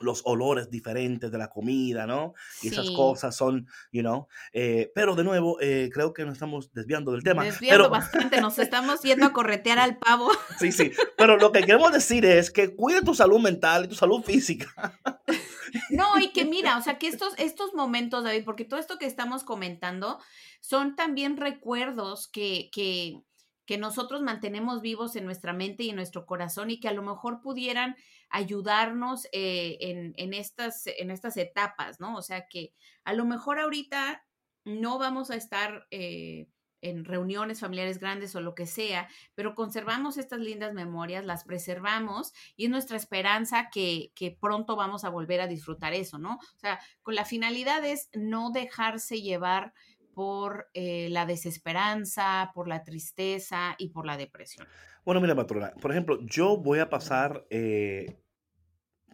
Los olores diferentes de la comida, ¿no? Y esas cosas son, you know, eh, pero de nuevo, eh, creo que nos estamos desviando del tema. Desviando pero, bastante, nos estamos yendo a corretear al pavo. sí, sí, pero lo que queremos decir es que cuide tu salud mental y tu salud física. No, y que mira, o sea, que estos, estos momentos, David, porque todo esto que estamos comentando son también recuerdos que, que, que nosotros mantenemos vivos en nuestra mente y en nuestro corazón y que a lo mejor pudieran ayudarnos eh, en, en, estas, en estas etapas, ¿no? O sea, que a lo mejor ahorita no vamos a estar... Eh, en reuniones familiares grandes o lo que sea, pero conservamos estas lindas memorias, las preservamos y es nuestra esperanza que, que, pronto vamos a volver a disfrutar eso, ¿no? O sea, con la finalidad es no dejarse llevar por eh, la desesperanza, por la tristeza y por la depresión. Bueno, mira, patrona, por ejemplo, yo voy a pasar eh,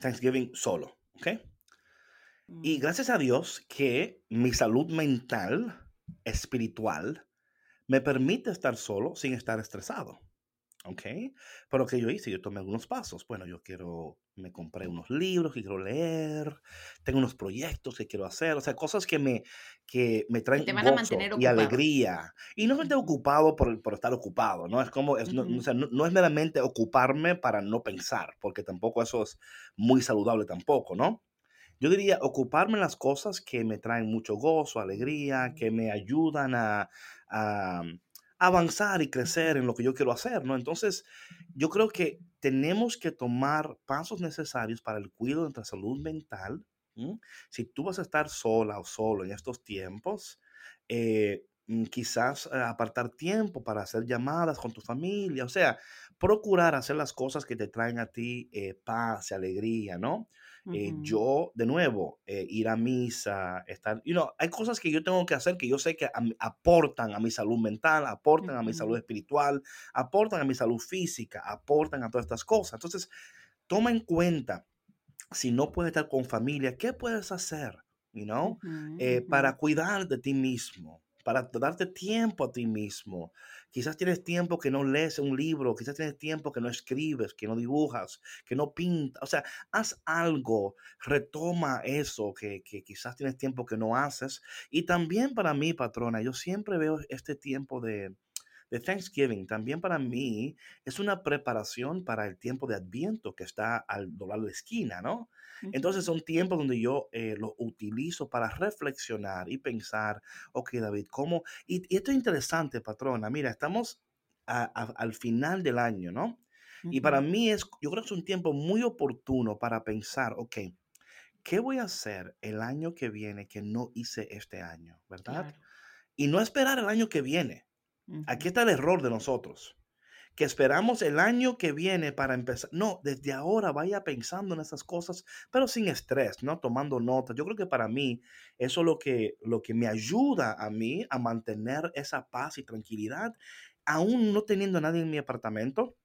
Thanksgiving solo, ¿ok? Y gracias a Dios que mi salud mental, espiritual, me permite estar solo sin estar estresado. ¿Ok? Pero que yo hice, yo tomé algunos pasos. Bueno, yo quiero, me compré unos libros que quiero leer, tengo unos proyectos que quiero hacer, o sea, cosas que me, que me traen van gozo y alegría. Y no estoy ocupado por, por estar ocupado, ¿no? Es como, es, uh -huh. no, o sea, no, no, es meramente ocuparme para no pensar, porque tampoco eso es muy saludable tampoco, ¿no? Yo diría ocuparme en las cosas que me traen mucho gozo, alegría, que me ayudan a, a, avanzar y crecer en lo que yo quiero hacer, ¿no? Entonces, yo creo que tenemos que tomar pasos necesarios para el cuidado de nuestra salud mental. ¿sí? Si tú vas a estar sola o solo en estos tiempos, eh, quizás eh, apartar tiempo para hacer llamadas con tu familia, o sea, procurar hacer las cosas que te traen a ti eh, paz y alegría, ¿no? Eh, uh -huh. yo, de nuevo, eh, ir a misa, estar, you know, hay cosas que yo tengo que hacer que yo sé que a, aportan a mi salud mental, aportan uh -huh. a mi salud espiritual, aportan a mi salud física, aportan a todas estas cosas. Entonces, toma en cuenta, si no puedes estar con familia, ¿qué puedes hacer? You know, uh -huh. eh, para cuidar de ti mismo, para darte tiempo a ti mismo. Quizás tienes tiempo que no lees un libro, quizás tienes tiempo que no escribes, que no dibujas, que no pintas. O sea, haz algo, retoma eso que, que quizás tienes tiempo que no haces. Y también para mí, patrona, yo siempre veo este tiempo de, de Thanksgiving, también para mí es una preparación para el tiempo de Adviento que está al doblar la esquina, ¿no? Entonces son tiempos donde yo eh, lo utilizo para reflexionar y pensar, ok David, ¿cómo? Y, y esto es interesante, patrona, mira, estamos a, a, al final del año, ¿no? Uh -huh. Y para mí es, yo creo que es un tiempo muy oportuno para pensar, ok, ¿qué voy a hacer el año que viene que no hice este año, verdad? Claro. Y no esperar el año que viene. Aquí está el error de nosotros que esperamos el año que viene para empezar. No, desde ahora vaya pensando en esas cosas, pero sin estrés, ¿no? Tomando notas. Yo creo que para mí eso es lo que, lo que me ayuda a mí a mantener esa paz y tranquilidad, aún no teniendo a nadie en mi apartamento.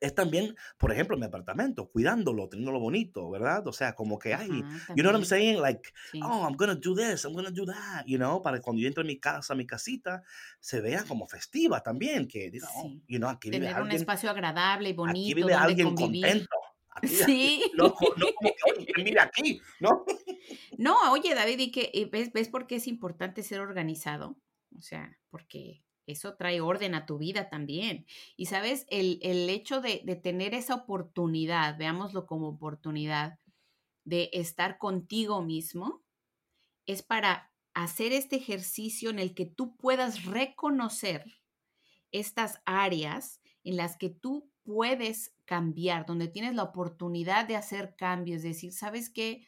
Es también, por ejemplo, mi apartamento, cuidándolo, teniéndolo bonito, ¿verdad? O sea, como que, ay, uh-huh, you know what I'm saying? Like, sí. oh, I'm gonna do this, I'm gonna do that, you know, para que cuando yo entre a mi casa, a mi casita, se vea como festiva también, que diga, oh, sí. you know, aquí Tener vive un alguien, espacio agradable y bonito, aquí vive donde alguien convivir. contento. Sí. No, no como que, oye, mira aquí, ¿no? No, oye, David, y que ves, ves por qué es importante ser organizado. O sea, porque eso trae orden a tu vida también. Y sabes, el, el hecho de, de, tener esa oportunidad, veámoslo como oportunidad, de estar contigo mismo, es para hacer este ejercicio en el que tú puedas reconocer estas áreas en las que tú puedes cambiar, donde tienes la oportunidad de hacer cambios, decir, ¿sabes qué?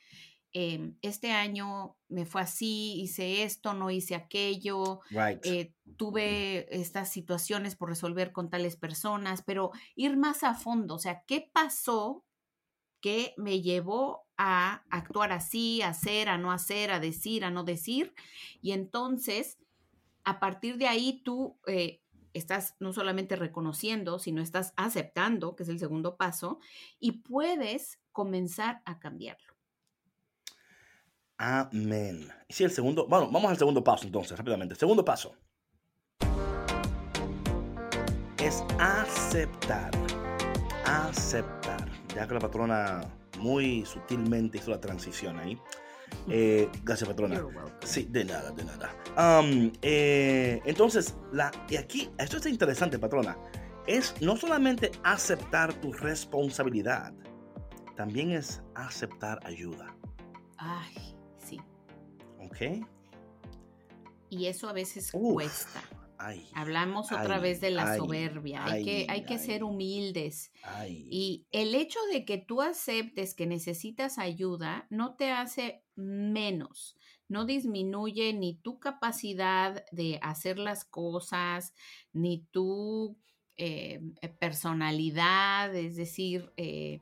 Eh, este año me fue así, hice esto, no hice aquello, right. eh, tuve estas situaciones por resolver con tales personas, pero ir más a fondo, o sea, ¿qué pasó que me llevó a actuar así, a hacer, a no hacer, a decir, a no decir? Y entonces, a partir de ahí, tú eh, estás no solamente reconociendo, sino estás aceptando, que es el segundo paso, y puedes comenzar a cambiarlo. Amén. Y si el segundo, bueno, vamos al segundo paso entonces, rápidamente. Segundo paso es aceptar. Aceptar. Ya que la patrona muy sutilmente hizo la transición ahí. Eh, gracias, patrona. Sí, de nada, de nada. Am, eh, entonces, la, y aquí, esto es interesante, patrona. Es no solamente aceptar tu responsabilidad, también es aceptar ayuda. Ay. ¿Ok? Y eso a veces Uf. cuesta. Ay, Hablamos otra ay, vez de la ay, soberbia. Hay que, ay, hay que ser humildes. Y el hecho de que tú aceptes que necesitas ayuda no te hace menos, no disminuye ni tu capacidad de hacer las cosas, ni tu eh, eh, personalidad, es decir, eh,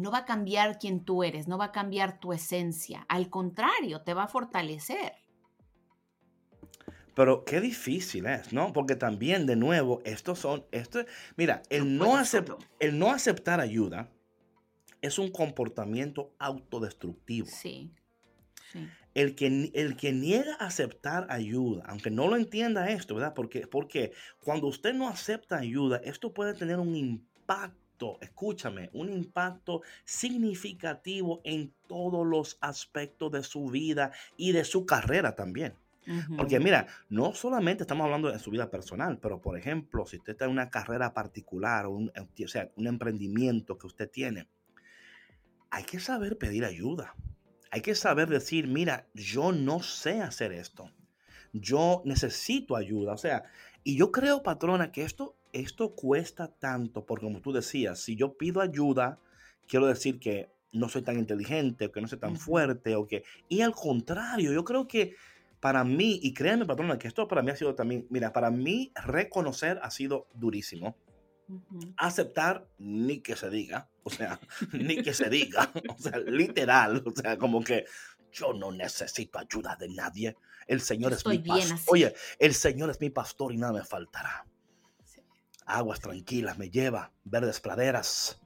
no va a cambiar quién tú eres, no va a cambiar tu esencia, al contrario, te va a fortalecer. Pero qué difícil es, ¿no? Porque también, de nuevo, estos son, esto, mira, el No el no aceptar ayuda es un comportamiento autodestructivo. Sí, sí. El que, el que niega aceptar ayuda, aunque no lo entienda esto, ¿verdad? Porque, porque cuando usted no acepta ayuda, esto puede tener un impacto, escúchame, un impacto significativo en todos los aspectos de su vida y de su carrera también. Porque mira, no solamente estamos hablando de su vida personal, pero por ejemplo, si usted está en una carrera particular o, un, o sea, un emprendimiento que usted tiene, hay que saber pedir ayuda. Hay que saber decir, mira, yo no sé hacer esto. Yo necesito ayuda. O sea, y yo creo, patrona, que esto, esto cuesta tanto, porque como tú decías, si yo pido ayuda, quiero decir que no soy tan inteligente, o que no soy tan fuerte, o que... Y al contrario, yo creo que para mí, y créanme, patrona, que esto para mí ha sido también, mira, para mí reconocer ha sido durísimo. Aceptar, ni que se diga, o sea, ni que se diga, o sea, literal, o sea, como que yo no necesito ayuda de nadie. El Señor Yo es mi pastor. Oye, el Señor es mi pastor y nada me faltará. Aguas tranquilas me lleva, verdes praderas.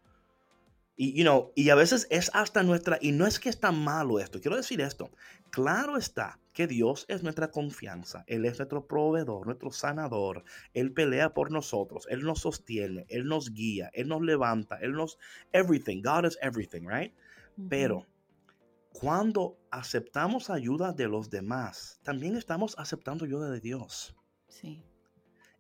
Y, you know, y a veces es hasta nuestra, y no es que está malo esto, quiero decir esto, claro está que Dios es nuestra confianza, Él es nuestro proveedor, nuestro sanador, Él pelea por nosotros, Él nos sostiene, Él nos guía, Él nos levanta, Él nos, everything, God is everything, right? Pero cuando aceptamos ayuda de los demás, también estamos aceptando ayuda de Dios. Sí.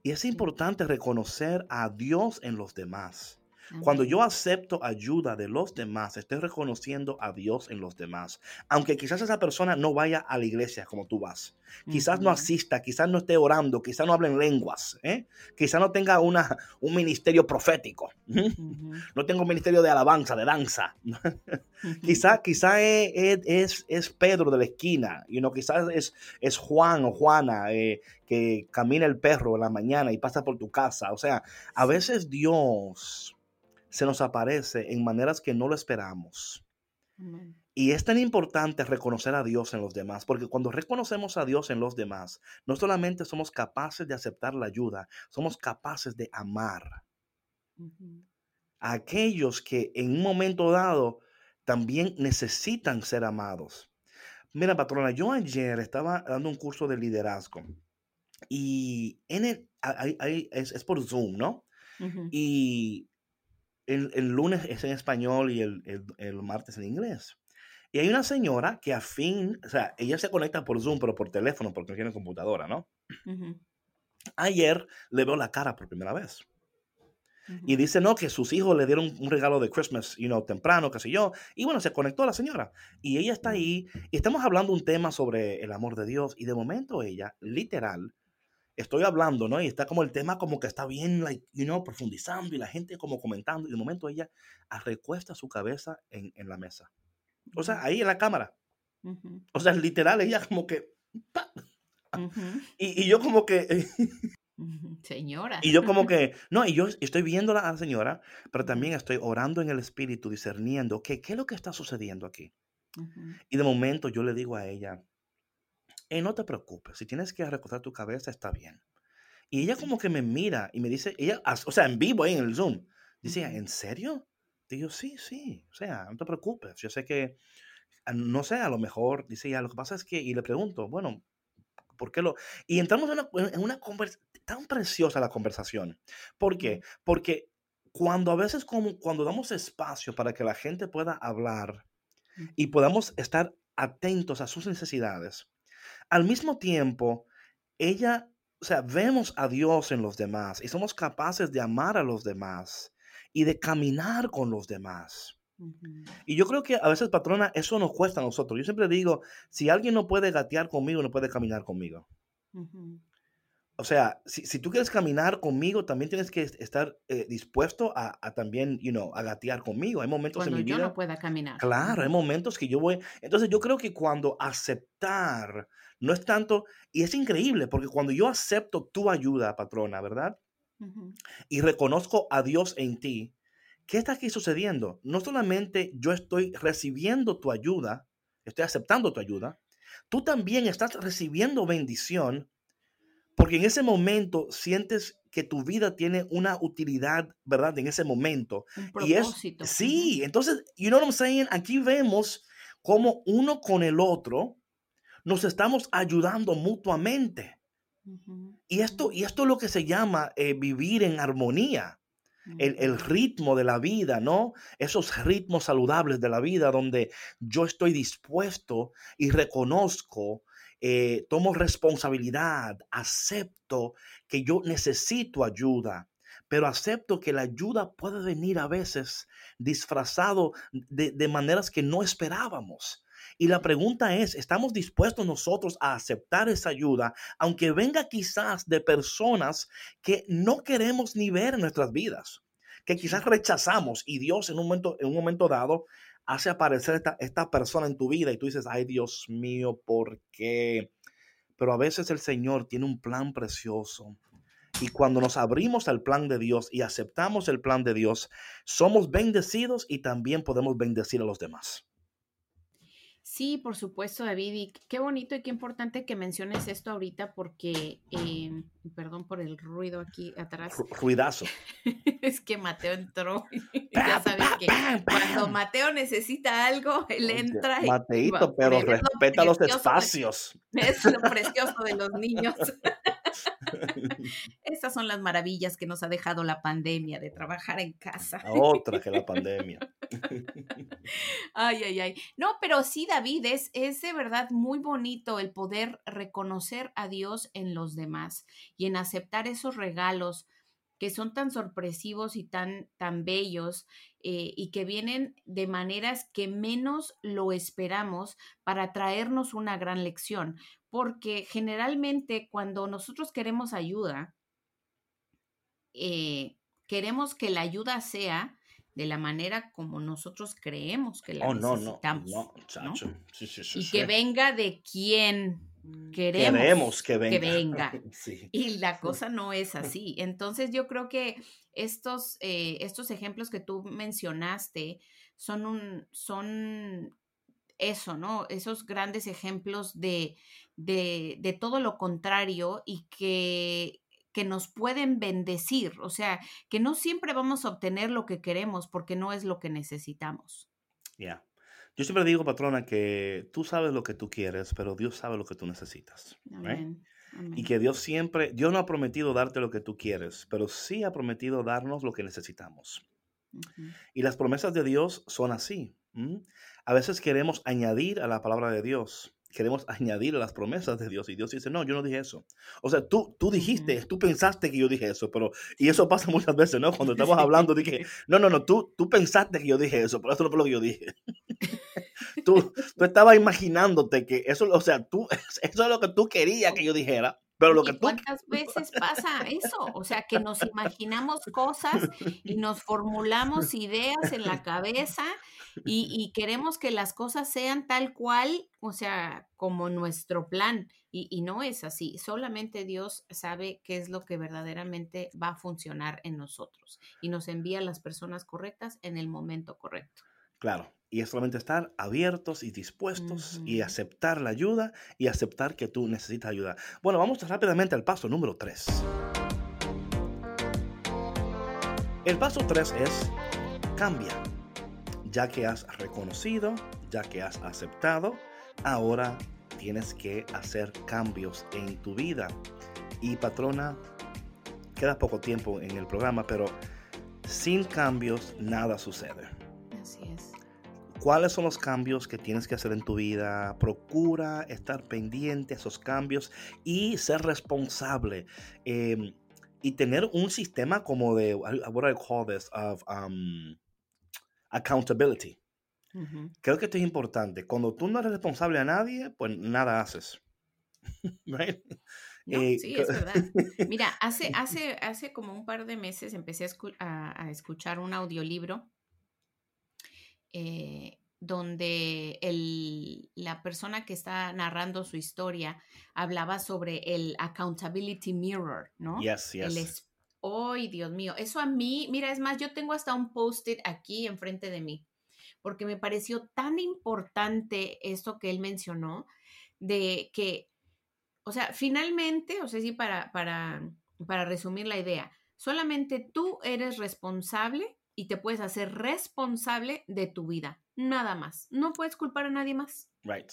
Y es importante reconocer a Dios en los demás. Cuando yo acepto ayuda de los demás, estoy reconociendo a Dios en los demás. Aunque quizás esa persona no vaya a la iglesia como tú vas. Quizás no Ujú. asista, quizás no esté orando, quizás no hable en lenguas. ¿eh? Quizás no tenga una, un ministerio profético. ¿Mm? Ujú. No tengo un ministerio de alabanza, de danza. Ujú. Quizás quizá es, es- es- es Pedro de la esquina. You know, quizás es, es Juan o Juana eh, que camina el perro en la mañana y pasa por tu casa. O sea, a veces Dios se nos aparece en maneras que no lo esperamos. Amén. Y es tan importante reconocer a Dios en los demás, porque cuando reconocemos a Dios en los demás, no solamente somos capaces de aceptar la ayuda, somos capaces de amar a aquellos que en un momento dado también necesitan ser amados. Mira, patrona, yo ayer estaba dando un curso de liderazgo y en el, ahí- ahí es, es por Zoom, ¿no? Y el, el lunes es en español y el, el- el martes en inglés. Y hay una señora que a fin, o sea, ella se conecta por Zoom, pero por teléfono, porque no tiene computadora, ¿no? Ujú. Ayer le veo la cara por primera vez. Y dice, no, que sus hijos le dieron un regalo de Christmas, you know, temprano, qué sé yo. Y bueno, se conectó la señora. Y ella está ahí, y estamos hablando un tema sobre el amor de Dios. Y de momento ella, literal, estoy hablando, ¿no? Y está como el tema como que está bien, like, you know, profundizando y la gente como comentando. Y de momento ella recuesta su cabeza en, en la mesa. O sea, ahí en la cámara. O sea, literal, ella como que... Y, y yo como que... Señora. Y yo como que, no, y yo estoy viendo a la señora, pero también estoy orando en el espíritu, discerniendo que, qué es lo que está sucediendo aquí. Y de momento yo le digo a ella, "Eh, no te preocupes, si tienes que recostar tu cabeza está bien. Y ella como que me mira y me dice, ella, o sea, en vivo ahí en el Zoom, dice. ¿en serio? Digo, sí, sí, o sea, no te preocupes, yo sé que, ah, no sé, a lo mejor, dice ella, lo que pasa es que, y le pregunto, bueno, ¿por qué lo...? Y entramos en una, en una conversación, tan preciosa la conversación. ¿Por qué? Porque cuando a veces como cuando damos espacio para que la gente pueda hablar y podamos estar atentos a sus necesidades, al mismo tiempo, ella, o sea, vemos a Dios en los demás y somos capaces de amar a los demás y de caminar con los demás. Y yo creo que a veces, patrona, eso nos cuesta a nosotros. Yo siempre digo, si alguien no puede gatear conmigo, no puede caminar conmigo. O sea, si, tú quieres caminar conmigo, también tienes que estar eh, dispuesto a, también, you know, a gatear conmigo. Hay momentos en mi vida. yo no pueda caminar. Claro, hay momentos que yo voy. Entonces, yo creo que cuando aceptar no es tanto, y es increíble, porque cuando yo acepto tu ayuda, patrona, ¿verdad? Y reconozco a Dios en ti, ¿qué está aquí sucediendo? No solamente yo estoy recibiendo tu ayuda, estoy aceptando tu ayuda, tú también estás recibiendo bendición porque en ese momento sientes que tu vida tiene una utilidad, ¿verdad? En ese momento. Un propósito. Y es, sí, entonces, you know what I'm saying? Aquí vemos cómo uno con el otro nos estamos ayudando mutuamente. Y esto, y esto es lo que se llama eh, vivir en armonía. El, el, ritmo de la vida, ¿no? Esos ritmos saludables de la vida donde yo estoy dispuesto y reconozco eh, tomo responsabilidad, acepto que yo necesito ayuda, pero acepto que la ayuda puede venir a veces disfrazado de, de maneras que no esperábamos. Y la pregunta es, ¿estamos dispuestos nosotros a aceptar esa ayuda, aunque venga quizás de personas que no queremos ni ver en nuestras vidas? que quizás rechazamos y Dios en un momento, en un momento dado hace aparecer esta, esta persona en tu vida y tú dices, ay Dios mío, ¿por qué? Pero a veces el Señor tiene un plan precioso. Y cuando nos abrimos al plan de Dios y aceptamos el plan de Dios, somos bendecidos y también podemos bendecir a los demás. Sí, por supuesto, David. Y qué bonito y qué importante que menciones esto ahorita porque, eh, perdón por el ruido aquí atrás. Ruidazo. es que Mateo entró. ya sabes que cuando Mateo necesita algo, él entra. Mateito, pero respeta los espacios. es lo precioso de los niños. Estas son las maravillas que nos ha dejado la pandemia de trabajar en casa. Otra que la pandemia. ay, ay, ay. No, pero sí, David, es, es de verdad muy bonito el poder reconocer a Dios en los demás y en aceptar esos regalos que son tan sorpresivos y tan, tan bellos eh, y que vienen de maneras que menos lo esperamos para traernos una gran lección porque generalmente cuando nosotros queremos ayuda, eh, queremos que la ayuda sea de la manera como nosotros creemos que la oh, necesitamos. No, no, Sí, sí, sí, y que venga de quien mm, queremos, que venga. Y la cosa no es así. Entonces yo creo que estos, eh, estos ejemplos que tú mencionaste son, un, son eso, ¿no? Esos grandes ejemplos de, de, todo lo contrario y que, que nos pueden bendecir, o sea, que no siempre vamos a obtener lo que queremos porque no es lo que necesitamos. Ya. Yo siempre digo, patrona, que tú sabes lo que tú quieres, pero Dios sabe lo que tú necesitas. Y que Dios siempre, Dios no ha prometido darte lo que tú quieres, pero sí ha prometido darnos lo que necesitamos. Y las promesas de Dios son así. A veces queremos añadir a la palabra de Dios queremos añadir a las promesas de Dios. Y Dios dice, no, yo no dije eso. O sea, tú, tú dijiste, tú pensaste que yo dije eso, pero, y eso pasa muchas veces, ¿no? Cuando estamos hablando, dije, no, no, no, tú, tú pensaste que yo dije eso, pero eso no fue lo que yo dije. tú, tú estabas imaginándote que eso, o sea, tú, eso es lo que tú querías que yo dijera, pero lo que tú... ¿Cuántas veces pasa eso? O sea, que nos imaginamos cosas y nos formulamos ideas en la cabeza y, queremos que las cosas sean tal cual, o sea, como nuestro plan. Y, no es así. Solamente Dios sabe qué es lo que verdaderamente va a funcionar en nosotros y nos envía las personas correctas en el momento correcto. Claro, y es solamente estar abiertos y dispuestos y aceptar la ayuda y aceptar que tú necesitas ayuda. Bueno, vamos rápidamente al paso número 3. El paso 3 es cambia ya que has reconocido, ya que has aceptado, ahora tienes que hacer cambios en tu vida. Y patrona, queda poco tiempo en el programa, pero sin cambios nada sucede. ¿Cuáles son los cambios que tienes que hacer en tu vida? Procura estar pendiente a esos cambios y ser responsable. em, y tener un sistema como de, what I call this, of um, accountability. Ujú. Creo que esto es importante. Cuando tú no eres responsable a nadie, pues nada haces. Right? No, Eh, sí, es verdad. Mira, hace, hace, hace como un par de meses empecé a, escu- a- a escuchar un audiolibro eh, donde el- la persona que está narrando su historia hablaba sobre el accountability mirror, ¿no? Yes, El yes. es- ¡Ay, Dios mío! Eso a mí, mira, es más, yo tengo hasta un post-it aquí enfrente de mí, porque me pareció tan importante esto que él mencionó, de que, o sea, finalmente, o sea, sí, para, para, para resumir la idea, solamente tú eres responsable y te puedes hacer responsable de tu vida, nada más. No puedes culpar a nadie más. Right.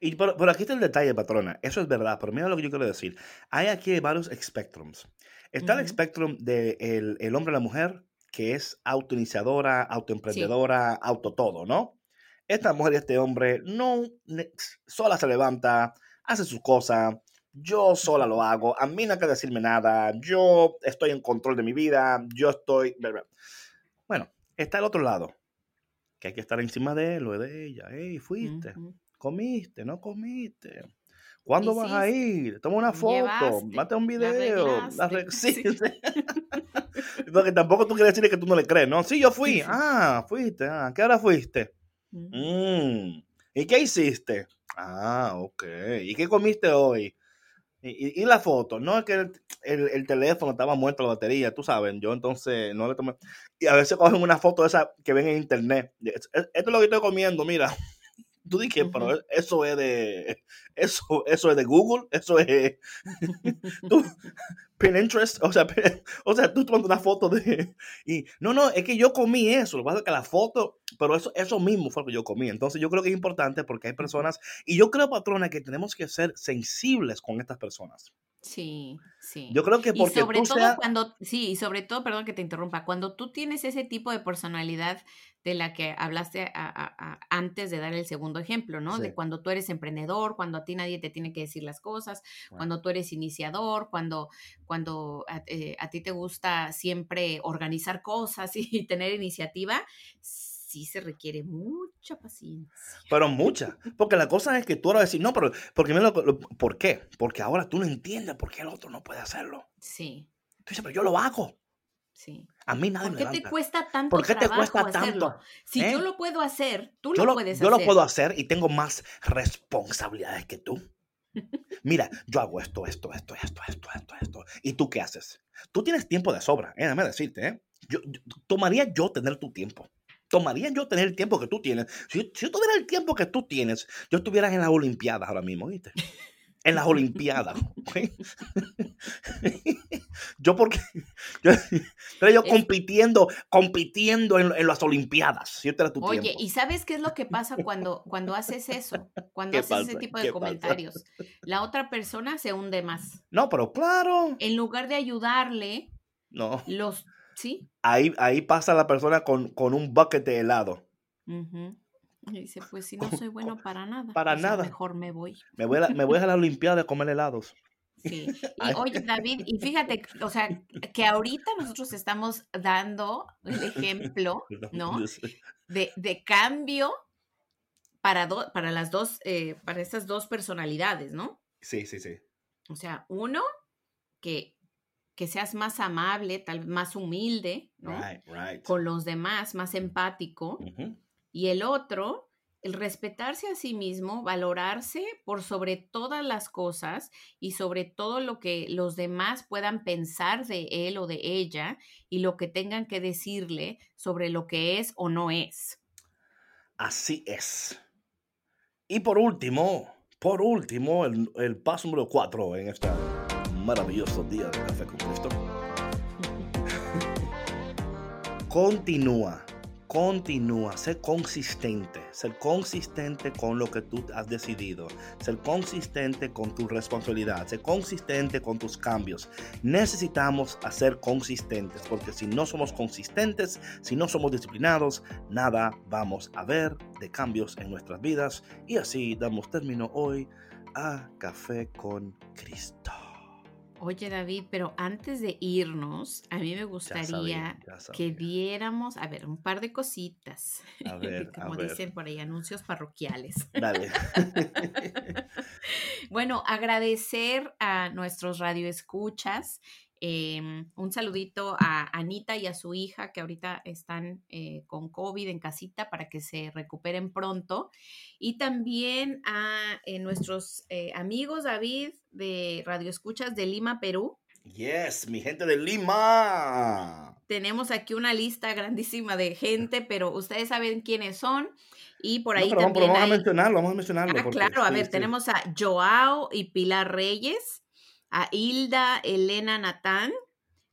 Y por, por aquí está el detalle, patrona. Eso es verdad, pero mira lo que yo quiero decir. Hay aquí varios spectrums. Está el Ujú. spectrum del de el hombre y la mujer, que es autoiniciadora, autoemprendedora, auto todo, ¿no? Esta mujer y este hombre no sola se levanta, hace sus cosas, yo sola lo hago, a mí no hay que decirme nada, yo estoy en control de mi vida, yo estoy... bla, bla. Está el otro lado, que hay que estar encima de él o de ella. Hey, fuiste, comiste, no comiste. ¿Cuándo vas a ir? Toma una foto, llevaste, mate un video. la re- sí, sí. Porque tampoco tú quieres decirle que tú no le crees, ¿no? Sí, yo fui. Sí. Ah, fuiste. Ah, ¿qué hora fuiste? Mm, ¿Y qué hiciste? Ah, ok. ¿Y qué comiste hoy? ¿Y, la foto? No, es que el, el- el teléfono estaba muerto, la batería, tú sabes. Yo entonces no le tomé. Y a veces cogen una foto de esa que ven en internet. Es- es- Esto es lo que estoy comiendo, mira. Tú dije, pero eso es de. Eso, eso es de Google. Eso es. tú, Pinterest. O sea, o sea, tú tomas una foto de. Y no, no, es que yo comí eso. Lo que pasa es que la foto. Pero eso, eso mismo fue lo que yo comí. Entonces, yo creo que es importante porque hay personas. Y yo creo, patrona, que tenemos que ser sensibles con estas personas. Sí, sí. Yo creo que Y porque sobre tú todo cuando, sí, y sobre todo, perdón que te interrumpa, cuando tú tienes ese tipo de personalidad de la que hablaste a- a- a- antes de dar el segundo ejemplo, ¿no? Sí. De cuando tú eres emprendedor, cuando a ti nadie te tiene que decir las cosas, cuando tú eres iniciador, cuando, cuando a, eh, a ti te gusta siempre organizar cosas y tener iniciativa, sí se requiere mucha paciencia. Pero muchas. Porque la cosa es que tú ahora decir, no, pero. Porque, mira lo- lo- ¿Por qué? Porque ahora tú no entiendes por qué el otro no puede hacerlo. Sí, Tú dices, pero yo lo hago. sí. A mí nadie ¿Por me qué te levanta. cuesta tanto ¿Por qué te cuesta hacerlo? tanto? Si ¿Eh? yo lo puedo hacer, tú yo lo puedes yo hacer. lo puedo hacer y tengo más responsabilidades que tú. Mira, yo hago esto, esto, esto, esto, esto, esto, esto. ¿Y tú qué haces? Tú tienes tiempo de sobra, eh, déjame decirte, ¿eh? Yo, yo- tomaría yo tener tu tiempo. Tomaría yo tener el tiempo que tú tienes. Si, si yo tuviera el tiempo que tú tienes, yo estuviera en las Olimpiadas ahora mismo, ¿viste? En las Olimpiadas. yo porque... Yo, yo Es- compitiendo, compitiendo en, en las Olimpiadas. Si tuviera tu Oye, tiempo. ¿y sabes qué es lo que pasa cuando, cuando haces eso? Cuando ¿Qué haces ese tipo ¿Qué de pasa? comentarios. La otra persona se hunde más. No, pero claro. En lugar de ayudarle, No. los... ¿Sí? Ahí, ahí pasa la persona con, con un bucket de helado. Ujú. Y dice, pues si no soy bueno para nada. Para sea, nada. Mejor me voy. Me voy, a la, me voy a la Olimpiada a comer helados. Sí. Y oye, David, y fíjate, o sea, que ahorita nosotros estamos dando el ejemplo, ¿no? De, de cambio para, do- para las dos, eh, para estas dos personalidades, ¿no? Sí, sí, sí. O sea, uno, que, que seas más amable, tal vez más humilde, ¿no? Right, right. Con los demás, más empático. Y el otro, el respetarse a sí mismo, valorarse por sobre todas las cosas y sobre todo lo que los demás puedan pensar de él o de ella y lo que tengan que decirle sobre lo que es o no es. Así es. Y por último, por último, el, el paso número cuatro en este maravilloso día de Café con Cristo. Continúa Continúa, sé consistente, ser consistente con lo que tú has decidido, ser consistente con tu responsabilidad, ser consistente con tus cambios. Necesitamos ser consistentes porque si no somos consistentes, si no somos disciplinados, nada vamos a ver de cambios en nuestras vidas. Y así damos término hoy a Café con Cristo. Oye, David, pero antes de irnos, a mí me gustaría que diéramos, a ver, un par de cositas. A ver, Como dicen por ahí, anuncios parroquiales. Dale. bueno, agradecer a nuestros radioescuchas Em, un saludito a Anita y a su hija que ahorita están eh, con COVID en casita para que se recuperen pronto. Y también a eh, nuestros eh, amigos David de Radio Escuchas de Lima, Perú. Yes, mi gente de Lima. Tenemos aquí una lista grandísima de gente, pero ustedes saben quiénes son. Y por ahí también. Vamos, a mencionarlo, vamos a mencionarlo. Ah, claro, a ver, tenemos a Joao y Pilar Reyes a Hilda Elena Natán,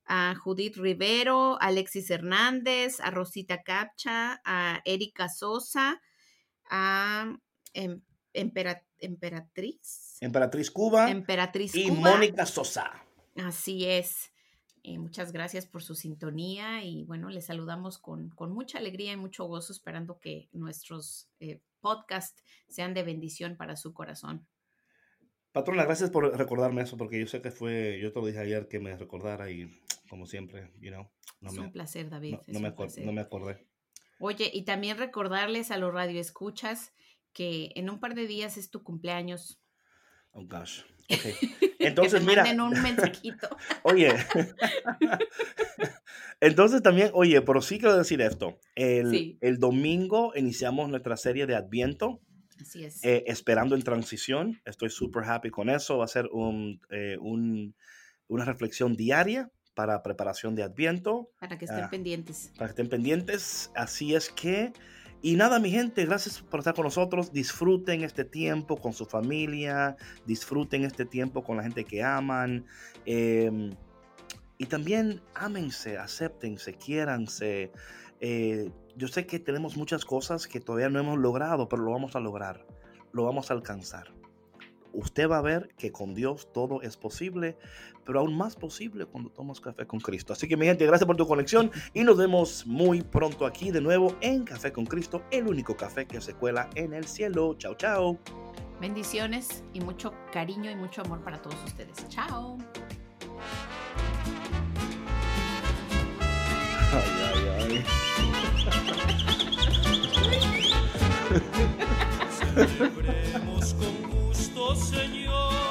a Judith Rivero, a Alexis Hernández, a Rosita Capcha, a Erika Sosa, a em, Emperatriz. Emperatriz Cuba. Emperatriz y Mónica Sosa. Así es. Eh, muchas gracias por su sintonía y bueno, les saludamos con, mucha alegría y mucho gozo esperando que nuestros eh, podcasts sean de bendición para su corazón. Patrona, gracias por recordarme eso, porque yo sé que fue, yo te lo dije ayer que me recordara y como siempre, you know. No es un placer, David. No, me no, me acordé. Oye, y también recordarles a los radioescuchas que en un par de días es tu cumpleaños. Oh, gosh. Okay. Entonces, mira. un mensajito. oye. Entonces también, oye, pero sí quiero decir esto. El, el domingo iniciamos nuestra serie de Adviento Así es. Eh, esperando en transición. Estoy súper happy con eso. Va a ser un, eh, un, una reflexión diaria para preparación de Adviento. Para que estén ah, pendientes. Para que estén pendientes. Así es que... Y nada, mi gente, gracias por estar con nosotros. Disfruten este tiempo con su familia, disfruten este tiempo con la gente que aman. Em, y también ámense, acéptense, quiéranse. Eh, yo sé que tenemos muchas cosas que todavía no hemos logrado, pero lo vamos a lograr, lo vamos a alcanzar. Usted va a ver que con Dios todo es posible, pero aún más posible cuando tomas café con Cristo. Así que mi gente, gracias por tu conexión y nos vemos muy pronto aquí de nuevo en Café con Cristo, el único café que se cuela en el cielo. Chao, chao. Bendiciones y mucho cariño y mucho amor para todos ustedes. Chao. Ay, ay, ay.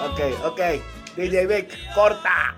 Ok, ok. DJ Vic, corta.